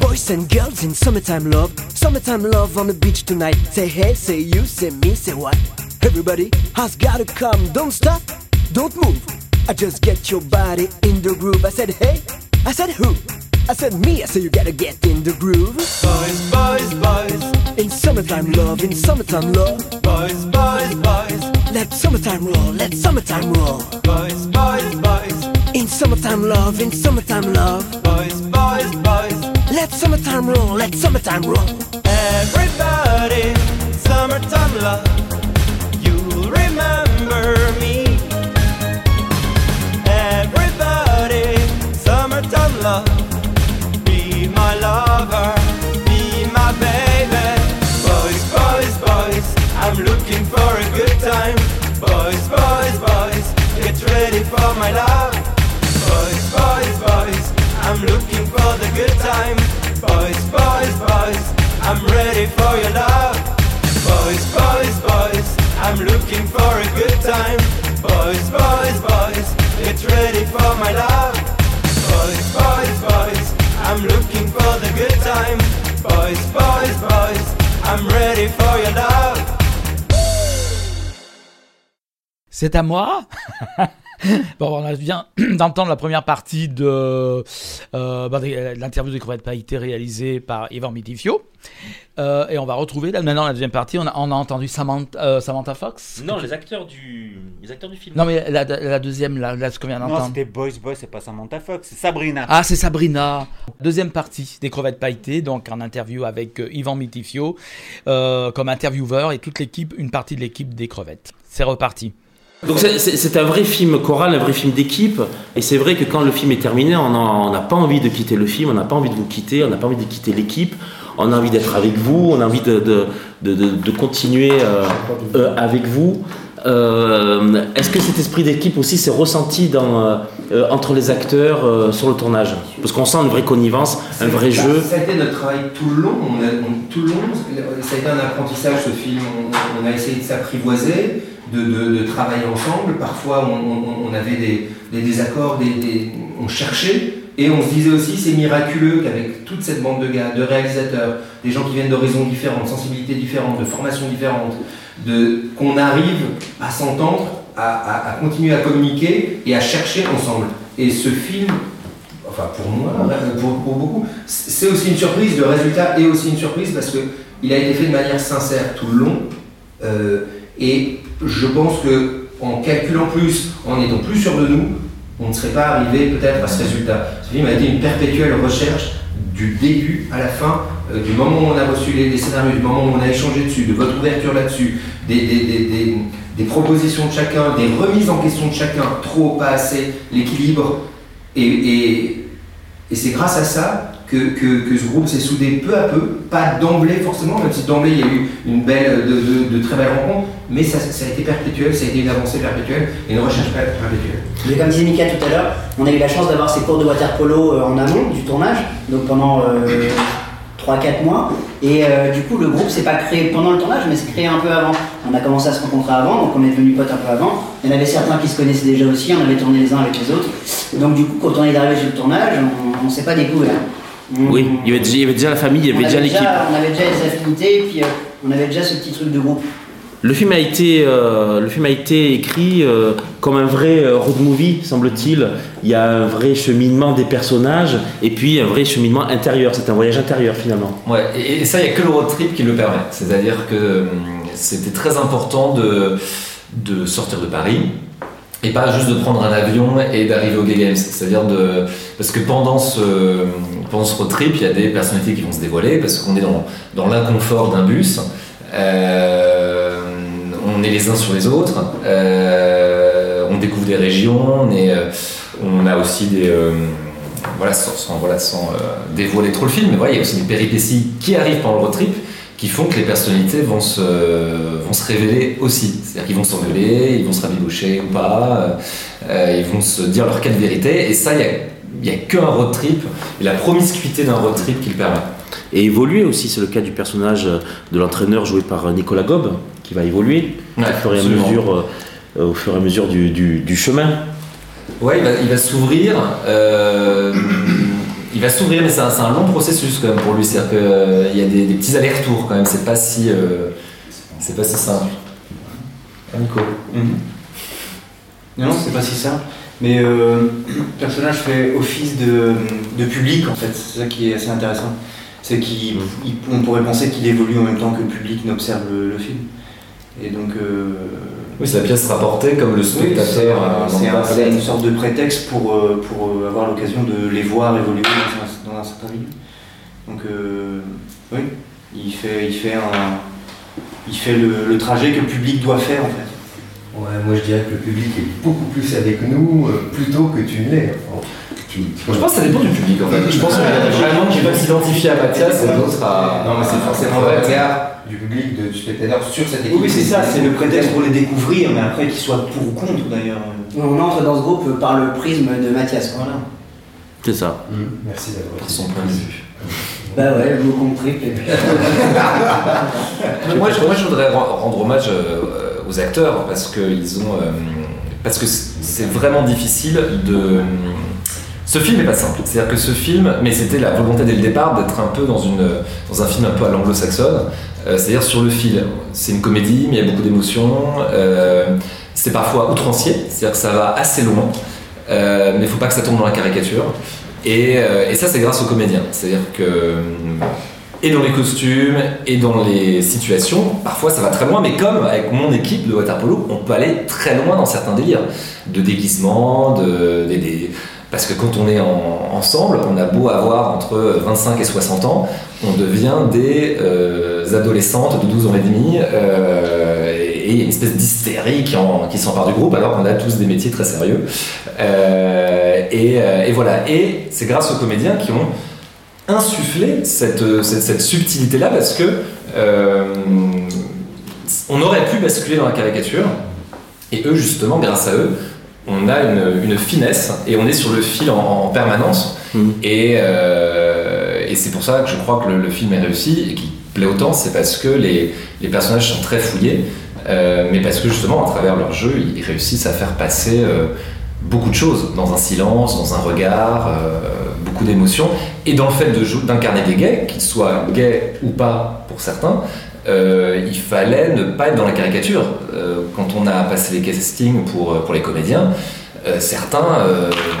Boys and girls in summertime love, summertime love on the beach tonight. Say hey, say you, say me, say what? Everybody has gotta come, don't stop, don't move. I just get your body in the groove. I said, hey, I said, who? I said, me, I said, you gotta get in the groove. Boys, boys, boys. In summertime love, in summertime love. Boys, boys, boys. Let summertime roll, let summertime roll. Boys, boys, boys. In summertime love, in summertime love. Boys, boys, boys. Let summertime roll, let summertime roll. Everybody, summertime love summertime love, be my lover, be my baby. Boys, boys, boys, I'm looking for a good time. Boys, boys, boys, get ready for my love. Boys, boys, boys, I'm looking for the good time. Boys, boys, boys, I'm ready for your love. Boys, boys, boys. I'm looking for a good time. Boys, boys, boys, get ready for my love. Boys, boys, boys, I'm ready for your love. C'est à moi? bon, on vient d'entendre la première partie de, euh, bah, l'interview de crevettes pailletées réalisée par Yvan Mitifio. Euh, et on va retrouver là, maintenant la deuxième partie. On a, on a entendu Samantha, euh, Samantha, Fox. Non, les acteurs du, les acteurs du film. Non, mais la, la deuxième, là, là, ce qu'on vient d'entendre. Non, c'était Boys Boys, c'est pas Samantha Fox, c'est Sabrina. Ah, c'est Sabrina. Deuxième partie des crevettes pailletées, donc en interview avec euh, Yvan Mitifio comme intervieweur et toute l'équipe, une partie de l'équipe des crevettes. C'est reparti. Donc c'est un vrai film choral, un vrai film d'équipe. Et c'est vrai que quand le film est terminé, on n'a pas envie de quitter le film, on n'a pas envie de vous quitter, on n'a pas envie de quitter l'équipe. On a envie d'être avec vous, on a envie de, de, de, de continuer euh, euh, avec vous. Euh, Est-ce que cet esprit d'équipe aussi s'est ressenti dans, euh, entre les acteurs euh, sur le tournage? Parce qu'on sent une vraie connivence, un vrai jeu. Ça a été notre travail tout le long. On a, tout le long, ça a été un apprentissage ce film. On, on a essayé de s'apprivoiser de, travailler ensemble. Parfois, on, avait des, désaccords, on cherchait, et on se disait aussi, c'est miraculeux qu'avec toute cette bande de gars, de réalisateurs, des gens qui viennent d'horizons différents, de sensibilités différentes, de formations différentes, qu'on arrive à s'entendre, à, continuer à communiquer et à chercher ensemble. Et ce film, enfin pour moi, pour, beaucoup, c'est aussi une surprise. Le résultat est aussi une surprise parce qu'il a été fait de manière sincère tout le long. Euh, et je pense que en calculant plus, en étant plus sûr de nous, on ne serait pas arrivé peut-être à ce résultat. Ce film a été une perpétuelle recherche du début à la fin, euh, du moment où on a reçu les, scénarios, du moment où on a échangé dessus, de votre ouverture là-dessus, des, propositions de chacun, des remises en question de chacun, trop, pas assez, l'équilibre. Et, c'est grâce à ça que, ce groupe s'est soudé peu à peu, pas d'emblée forcément, même si d'emblée il y a eu une belle, de, très belles rencontres, mais ça, ça, a été perpétuel, ça a été une avancée perpétuelle et une recherche perpétuelle. Mais comme disait Mika tout à l'heure, on a eu la chance d'avoir ces cours de water polo euh, en amont du tournage, donc pendant 3-4 euh, mois. Et euh, du coup, le groupe s'est pas créé pendant le tournage, mais s'est créé un peu avant. On a commencé à se rencontrer avant, donc on est devenus potes un peu avant. Il y en avait certains qui se connaissaient déjà aussi, on avait tourné les uns avec les autres. Donc du coup, quand on est arrivé sur le tournage, on ne s'est pas découvert. oui, il y, avait déjà, il y avait déjà la famille, il y avait déjà l'équipe. On avait déjà les affinités, et puis on avait déjà ce petit truc de groupe. Le film a été, euh, le film a été écrit euh, comme un vrai euh, road movie, semble-t-il. Il y a un vrai cheminement des personnages et puis un vrai cheminement intérieur. C'est un voyage intérieur finalement. Ouais, et, ça, il n'y a que le road trip qui le permet. C'est-à-dire que c'était très important de, de sortir de Paris, et pas juste de prendre un avion et d'arriver au Gay Games. C'est-à-dire de. Parce que pendant ce, pendant ce road trip, il y a des personnalités qui vont se dévoiler parce qu'on est dans, dans l'inconfort d'un bus. On est les uns sur les autres, euh, on découvre des régions, on, euh, on a aussi des. Euh, voilà, sans, voilà, sans dévoiler trop le film, mais voilà, il y a aussi des péripéties qui arrivent pendant le road trip qui font que les personnalités vont se, vont se révéler aussi. C'est-à-dire qu'ils vont s'engueuler, ils vont se rabibocher ou pas, ils vont se dire leur cas de vérité, et ça, il n'y a, a qu'un road trip, et la promiscuité d'un road trip qui le permet. Et évoluer aussi, c'est le cas du personnage de l'entraîneur joué par Nicolas Gob, qui va évoluer au, fur et à mesure, euh, au fur et à mesure du, du, chemin. Ouais, il va, s'ouvrir. Euh, il va s'ouvrir, mais c'est un, un, long processus quand même pour lui. C'est-à-dire qu'il euh, y a des, petits allers-retours quand même. C'est pas si, c'est pas si simple. Ah, Nico. Mhm. Non, c'est pas si simple. Mais le personnage fait office de, de public en fait. C'est ça qui est assez intéressant. C'est qu'on pourrait penser qu'il évolue en même temps que le public n'observe le film. Et donc. Euh, oui, c'est la pièce rapportée comme le spectateur. c'est une sorte de prétexte pour, euh, pour euh, avoir l'occasion de les voir évoluer dans un, certain milieu. Donc, oui, il fait, il fait, un, il fait le, trajet que le public doit faire en fait. Ouais, moi je dirais que le public est beaucoup plus avec nous plutôt que tu ne l'es. Je pense que ça dépend du public en fait. Je pense qu'il y a vraiment qui va s'identifier à Mathias et d'autres à. Non, mais c'est forcément regard du public, de, du spectateur sur cette équipe. Oui, c'est ça, c'est le prétexte pour les découvrir, mais après qu'ils soient pour ou contre d'ailleurs. On entre dans ce groupe par le prisme de Mathias. Voilà. C'est ça. Mmh. Merci d'avoir son point de vue. Bah ouais, vous compris. moi, je, moi, je voudrais rendre hommage euh, aux acteurs parce qu'ils ont. Euh, parce que c'est vraiment difficile de ce film n'est pas simple. C'est-à-dire que ce film, mais c'était la volonté dès le départ d'être un peu dans, une, dans un film un peu à l'anglo-saxonne, euh, c'est-à-dire sur le fil. C'est une comédie, mais il y a beaucoup d'émotions. Euh, c'est parfois outrancier, c'est-à-dire que ça va assez loin, euh, mais il faut pas que ça tombe dans la caricature. Et, et ça, c'est grâce aux comédiens. C'est-à-dire que et dans les costumes et dans les situations. Parfois ça va très loin, mais comme avec mon équipe de waterpolo, on peut aller très loin dans certains délires de déguisement, de, parce que quand on est ensemble, on a beau avoir entre 25 et 60 ans, on devient des euh, adolescentes de 12 ans et demi, euh, et il y a une espèce d'hystérie qui, qui s'empare du groupe, alors qu'on a tous des métiers très sérieux. Euh, et, voilà. Et c'est grâce aux comédiens qui ont insufflé cette, cette subtilité-là, parce que on aurait pu basculer dans la caricature, et eux, justement, grâce à eux, on a une, finesse et on est sur le fil en, permanence. Mm. Euh, et, c'est pour ça que je crois que le, film est réussi et qu'il plaît autant, c'est parce que les, personnages sont très fouillés, euh, mais parce que justement, à travers leur jeu, ils réussissent à faire passer euh, beaucoup de choses dans un silence, dans un regard, beaucoup d'émotions. Et dans le fait d'incarner des gays, qu'ils soient gays ou pas pour certains, euh, il fallait ne pas être dans la caricature. Euh, quand on a passé les castings pour, pour les comédiens, euh, certains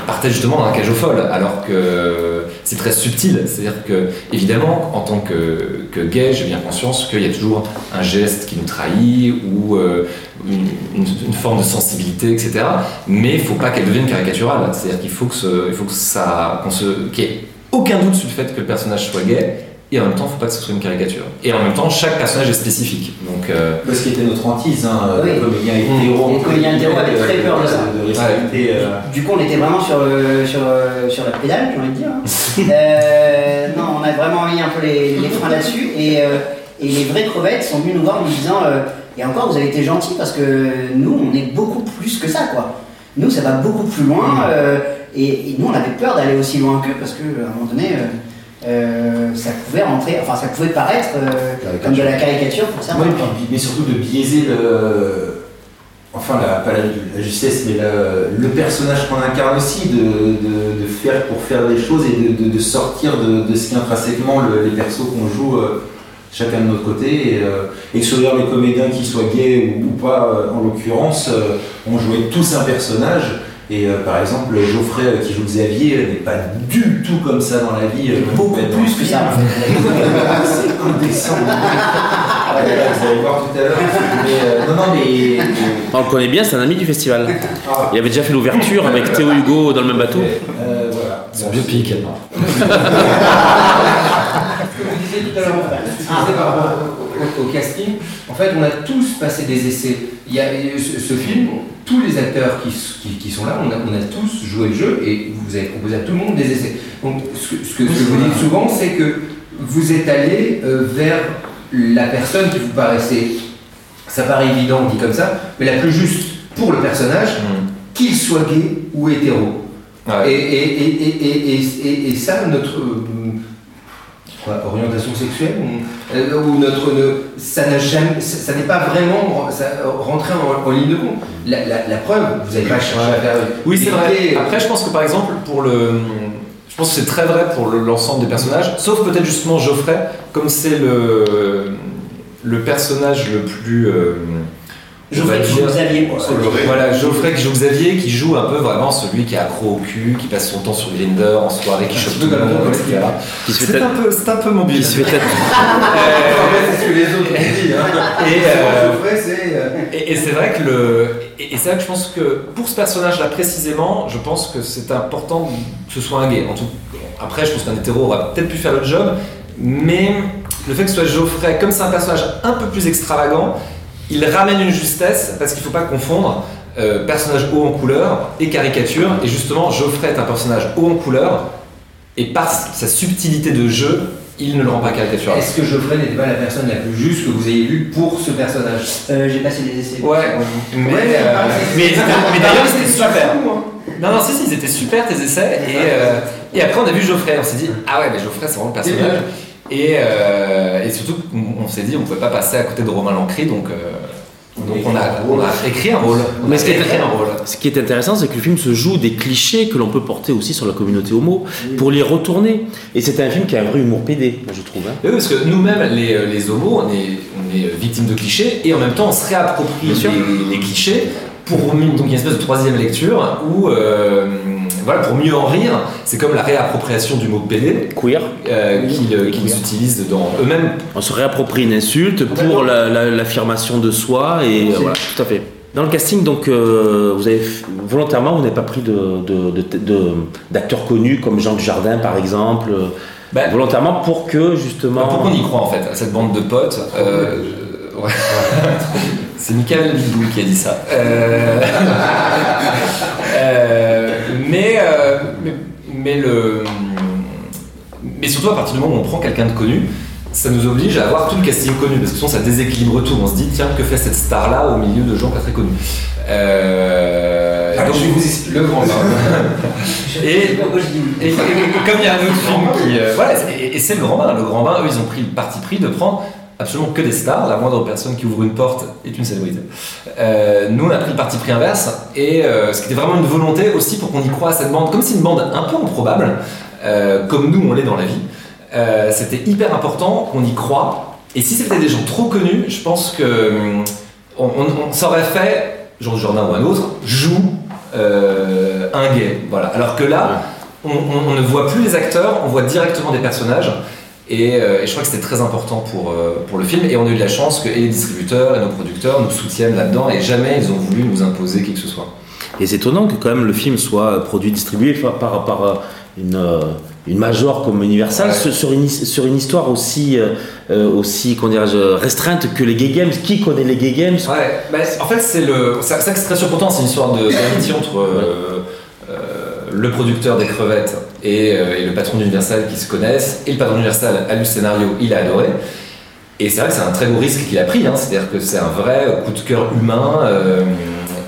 partaient justement la cage aux folles, alors que c'est très subtil. C'est-à-dire que, évidemment, en tant que, que gay, j'ai bien conscience qu'il y a toujours un geste qui nous trahit ou euh, une, forme de sensibilité, etc. Mais il faut pas qu'elle devienne caricaturale. C'est-à-dire qu'il faut qu'on se, qu'il y ait aucun doute sur le fait que le personnage soit gay. Et en même temps, il faut pas que ce soit une caricature. Et en même temps, chaque personnage est spécifique. Donc, euh, Ce qui était notre hantise, hein, Oui. les comédiens Mmh. hétéros. Les comédiens hétéros avaient très peur de ça. De respecter, euh, Du coup, on était vraiment sur, euh, sur, euh, sur la pédale, j'ai envie de dire. hein. Euh, non, on a vraiment mis un peu les, les freins là-dessus. Et, euh, et les vraies crevettes sont venues nous voir en nous disant euh, Et encore, vous avez été gentils parce que nous, on est beaucoup plus que ça, quoi. Nous, ça va beaucoup plus loin. euh, et, et nous, on avait peur d'aller aussi loin qu'eux parce qu'à un moment donné, euh, ça pouvait rentrer, enfin, ça pouvait paraître euh, comme de la caricature pour certains. Puis- mais surtout de biaiser le. Enfin, la, pas la, la justesse, mais le, le personnage qu'on incarne aussi, de, de, de faire pour faire des choses et de, sortir de, ce qu'intrinsèquement le- les persos qu'on joue euh, chacun de notre côté. Et, euh, et que ce soit les comédiens qui soient gays ou, ou pas, en l'occurrence, on jouait tous un personnage. Et euh, par exemple, Geoffrey euh, qui joue Xavier euh, n'est pas du tout comme ça dans la vie. Beaucoup plus que ça. C'est indécent. Ah, là, vous allez voir tout à l'heure. Mais, euh, non, non, mais. On le connaît bien, c'est un ami du festival. Ah. Il avait déjà fait l'ouverture avec Théo Hugo dans le même bateau. Euh, voilà. Son biopic. Ce que vous disiez tout à l'heure, ce que vous disiez par rapport au, casting, en fait, on a tous passé des essais. Il y a ce, ce film, tous les acteurs qui, qui- qui sont là, on a, on a tous joué le jeu et vous avez proposé à tout le monde des essais. Donc, ce que, ce ce que vous dites souvent, c'est que vous êtes allé euh, vers la personne qui vous paraissait, ça paraît évident dit comme ça, mais la plus juste pour le personnage, qu'il soit gay ou hétéro. Ouais. Et, et, et, et, ça, notre euh, orientation sexuelle, ou, euh, ou notre, ne- ça n'a jamais, ça, ça n'est pas vraiment ça, rentré en, en ligne de compte. La, la, la preuve, vous n'avez pas cherché à faire. Oui, c'est vrai. Après, je pense que par exemple, pour le. Je pense que c'est très vrai pour le- l'ensemble des personnages, sauf peut-être justement Geoffrey, comme c'est le, le personnage le plus. euh, Geoffrey Xavier, pour ceux qui- Voilà, Geoffrey qui joue Xavier, qui joue un peu vraiment celui qui est accro au cul, qui passe son temps sur Grinder en soirée, qui chope tout le monde, etc. C'est un peu, c'est un peu se fait tête- c'est ce que les autres ont dit. Hein. Et, euh, c'est. euh, Et, c'est vrai que le et, et c'est vrai que je pense que pour ce personnage-là précisément, je pense que c'est important que ce soit un gay. En tout, après, je pense qu'un hétéro aurait peut-être pu faire le job, mais le fait que ce soit Geoffrey, comme c'est un personnage un peu plus extravagant, il ramène une justesse parce qu'il faut pas confondre euh, personnage haut en couleur et caricature. Et justement, Geoffrey est un personnage haut en couleur et par sa subtilité de jeu, il ne le rend pas caricatural. Est-ce que Geoffrey n'était pas la personne la plus juste que vous ayez vue pour ce personnage? Euh, J'ai passé des essais. Ouais, mais, Ouais, euh, mais, mais d'ailleurs c'était super. hein. Non, non, si, si, ils étaient super tes essais. Et, euh, et après, on a vu Geoffrey. On s'est dit, ah ouais, mais Geoffrey, c'est vraiment le personnage. Et, euh, et surtout, on, s'est dit, on pouvait pas passer à côté de Romain Lancry. Donc, euh, donc on, a, on a écrit un rôle. On Mais a ce qui, est, écrit un rôle. ce qui est intéressant, c'est que le film se joue des clichés que l'on peut porter aussi sur la communauté homo pour les retourner. Et c'est un film qui a un vrai humour pédé, moi, je trouve. hein. Oui, parce que nous-mêmes, les, euh, les homos, on est, on est victimes de clichés et en même temps, on se réapproprie les, les clichés pour donc il y a une espèce de troisième lecture où euh, voilà pour mieux en rire, c'est comme la réappropriation du mot PD Queer. euh, qu'ils euh, utilisent dans eux-mêmes. On se réapproprie une insulte pour la- la- l'affirmation de soi et euh, voilà, tout à fait. Dans le casting, donc, euh, vous avez volontairement, vous n'avez pas pris de, de- de- de- d'acteurs connus comme Jean Dujardin, par exemple, Bah, volontairement pour que justement. pour qu'on y croit en fait, à cette bande de potes. euh, ouais. C'est Michael Bilboul qui a dit ça. Euh, euh, mais, euh, mais, mais le, mais surtout à partir du moment où on prend quelqu'un de connu, ça nous oblige à avoir tout le casting connu parce que sinon ça déséquilibre tout. On se dit tiens que fait cette star là au milieu de gens pas très connus. Euh, donc- je vous le grand bain. et, et- et- et comme il y a un autre film qui. euh, voilà, et, et c'est le grand bain. Le grand bain, eux, ils ont pris le parti pris de prendre absolument que des stars. La moindre personne qui ouvre une porte est une célébrité. Euh, nous, on a pris le parti pris inverse. Et euh, ce qui était vraiment une volonté aussi pour qu'on y croit à cette bande, comme c'est une bande un peu improbable, euh, comme nous, on l'est dans la vie. c'était hyper important qu'on y croit. Et si c'était des gens trop connus, je pense que on, on, on s'aurait fait, Jean Jordan ou un autre, joue un gay. Voilà. Alors que là, on, ne voit plus les acteurs, on voit directement des personnages. Et, et je crois que c'était très important pour, pour le film. Et on a eu de la chance que et les distributeurs et nos producteurs nous soutiennent là-dedans. Et jamais ils ont voulu nous imposer qui que ce soit. Et c'est étonnant que quand même le film soit produit, distribué par, par une, une major comme Universal sur, une, sur une histoire aussi, euh, aussi restreinte que les Gay Games. Qui connaît les Gay Games? Ouais, bah, En fait, c'est le, ça, c'est très surprenant. C'est une histoire d'amitié entre euh, euh, le producteur des crevettes et, et le patron d'Universal qui se connaissent. Et le patron d'Universal a lu le scénario, il a adoré. Et c'est vrai que c'est un très beau risque qu'il a pris. Hein. C'est-à-dire que c'est un vrai coup de cœur humain.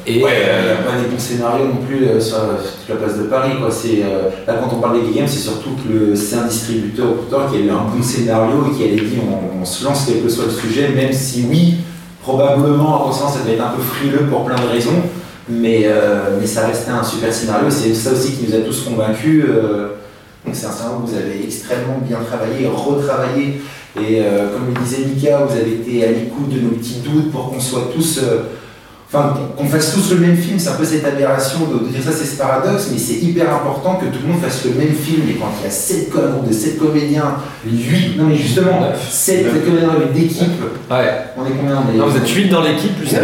Et ouais, il n'y a pas des bons scénarios non plus euh, sur, toute la place de Paris. Quoi. Euh, là, quand on parle des games, c'est surtout que c'est un distributeur qui a eu un bon scénario et qui a dit on, se lance quel que soit le sujet, même si oui, probablement, en sens, ça devait être un peu frileux pour plein de raisons, mais, euh, mais ça restait un super scénario. C'est ça aussi qui nous a tous convaincus. donc c'est un scénario que vous avez extrêmement bien travaillé, retravaillé. Et comme le disait Mika, vous avez été à l'écoute de nos petits doutes pour qu'on soit tous enfin, qu'on fasse tous le même film, c'est un peu cette aberration de, dire ça, c'est ce paradoxe, mais c'est hyper important que tout le monde fasse le même film. Et quand il y a 7 groupes de 7 comédiens, 8, non mais justement, 7 comédiens avec d'équipe, ouais. on est combien Non, vous êtes 8 dans l'équipe, plus 9.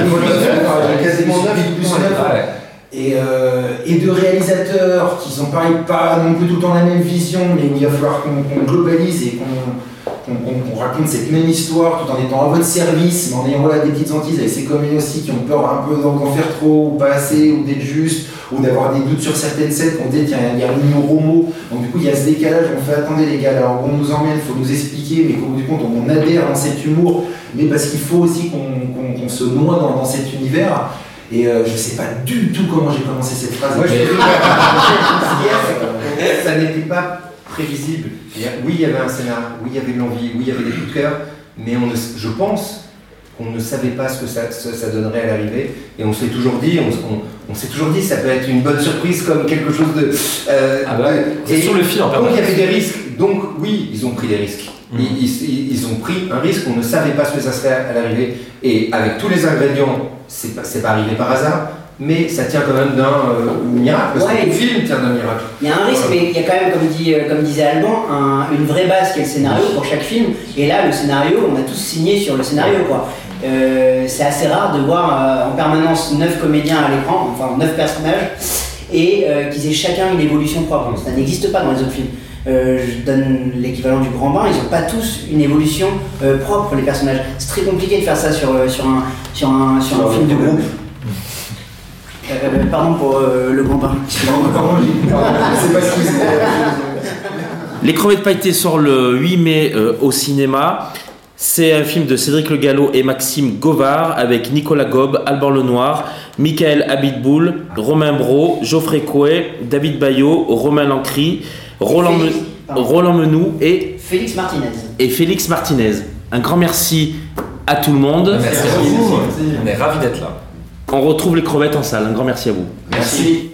quasiment 9 plus 9. Et, euh, de réalisateurs qui sont pas non plus tout le temps la même vision, mais où il va falloir qu'on globalise et qu'on on, raconte cette même histoire tout en étant à votre service, mais en ayant voilà, des petites antilles avec ces communes aussi qui ont peur un peu d'en faire trop ou pas assez, ou d'être juste, ou d'avoir des doutes sur certaines scènes, qu'on dit qu'il y a un numéro mot. Donc du coup, il y a ce décalage, on fait attendez les gars, alors on nous emmène, il faut nous expliquer, mais qu'au bout du compte, on, adhère dans cet humour, mais parce qu'il faut aussi qu'on se noie dans, cet univers. Et euh, je sais pas du tout comment j'ai commencé cette phrase. Moi, je ça n'était pas prévisible. Oui, il y avait un scénario, oui, il y avait de l'envie, oui, il y avait des coups de cœur, mais on je pense qu'on ne savait pas ce que ça, ça, donnerait à l'arrivée, et on s'est toujours dit, on, s'est toujours dit, ça peut être une bonne surprise comme quelque chose de. Euh, ah bah, et sur le fil en Donc il y avait des risques, donc oui, ils ont pris des risques. Mmh. Ils, ils, ont pris un risque, on ne savait pas ce que ça serait à l'arrivée, et avec tous les ingrédients, c'est pas, pas arrivé par hasard mais ça tient quand même d'un euh, miracle, parce que le film tient d'un miracle. Il y a un risque, mais il y a quand même, comme, dit, euh, comme disait Alban, une vraie base qui est le scénario pour chaque film. Et là, le scénario, on a tous signé sur le scénario. quoi. Euh, c'est assez rare de voir en permanence neuf comédiens à l'écran, enfin neuf personnages, et qu'ils aient chacun une évolution propre. Ça n'existe pas dans les autres films. Je donne l'équivalent du grand bain, ils n'ont pas tous une évolution propre, les personnages. C'est très compliqué de faire ça sur, sur, un, sur, un, sur un film de groupe. Euh, pardon pour euh, le grand bain. Les crevettes pailletées sort le 8 mai euh, au cinéma. C'est un film de Cédric Le Gallo et Maxime Govard avec Nicolas Gob, Alban Lenoir, Michael Abitboul, Romain Bro, Geoffrey Couet, David Bayot, Romain Lancry, Roland, Roland Menou et Félix Martinez. Et Félix Martinez. Un grand merci à tout le monde. Merci à vous. On est ravis d'être là. On retrouve les crevettes en salle. Un grand merci à vous. Merci.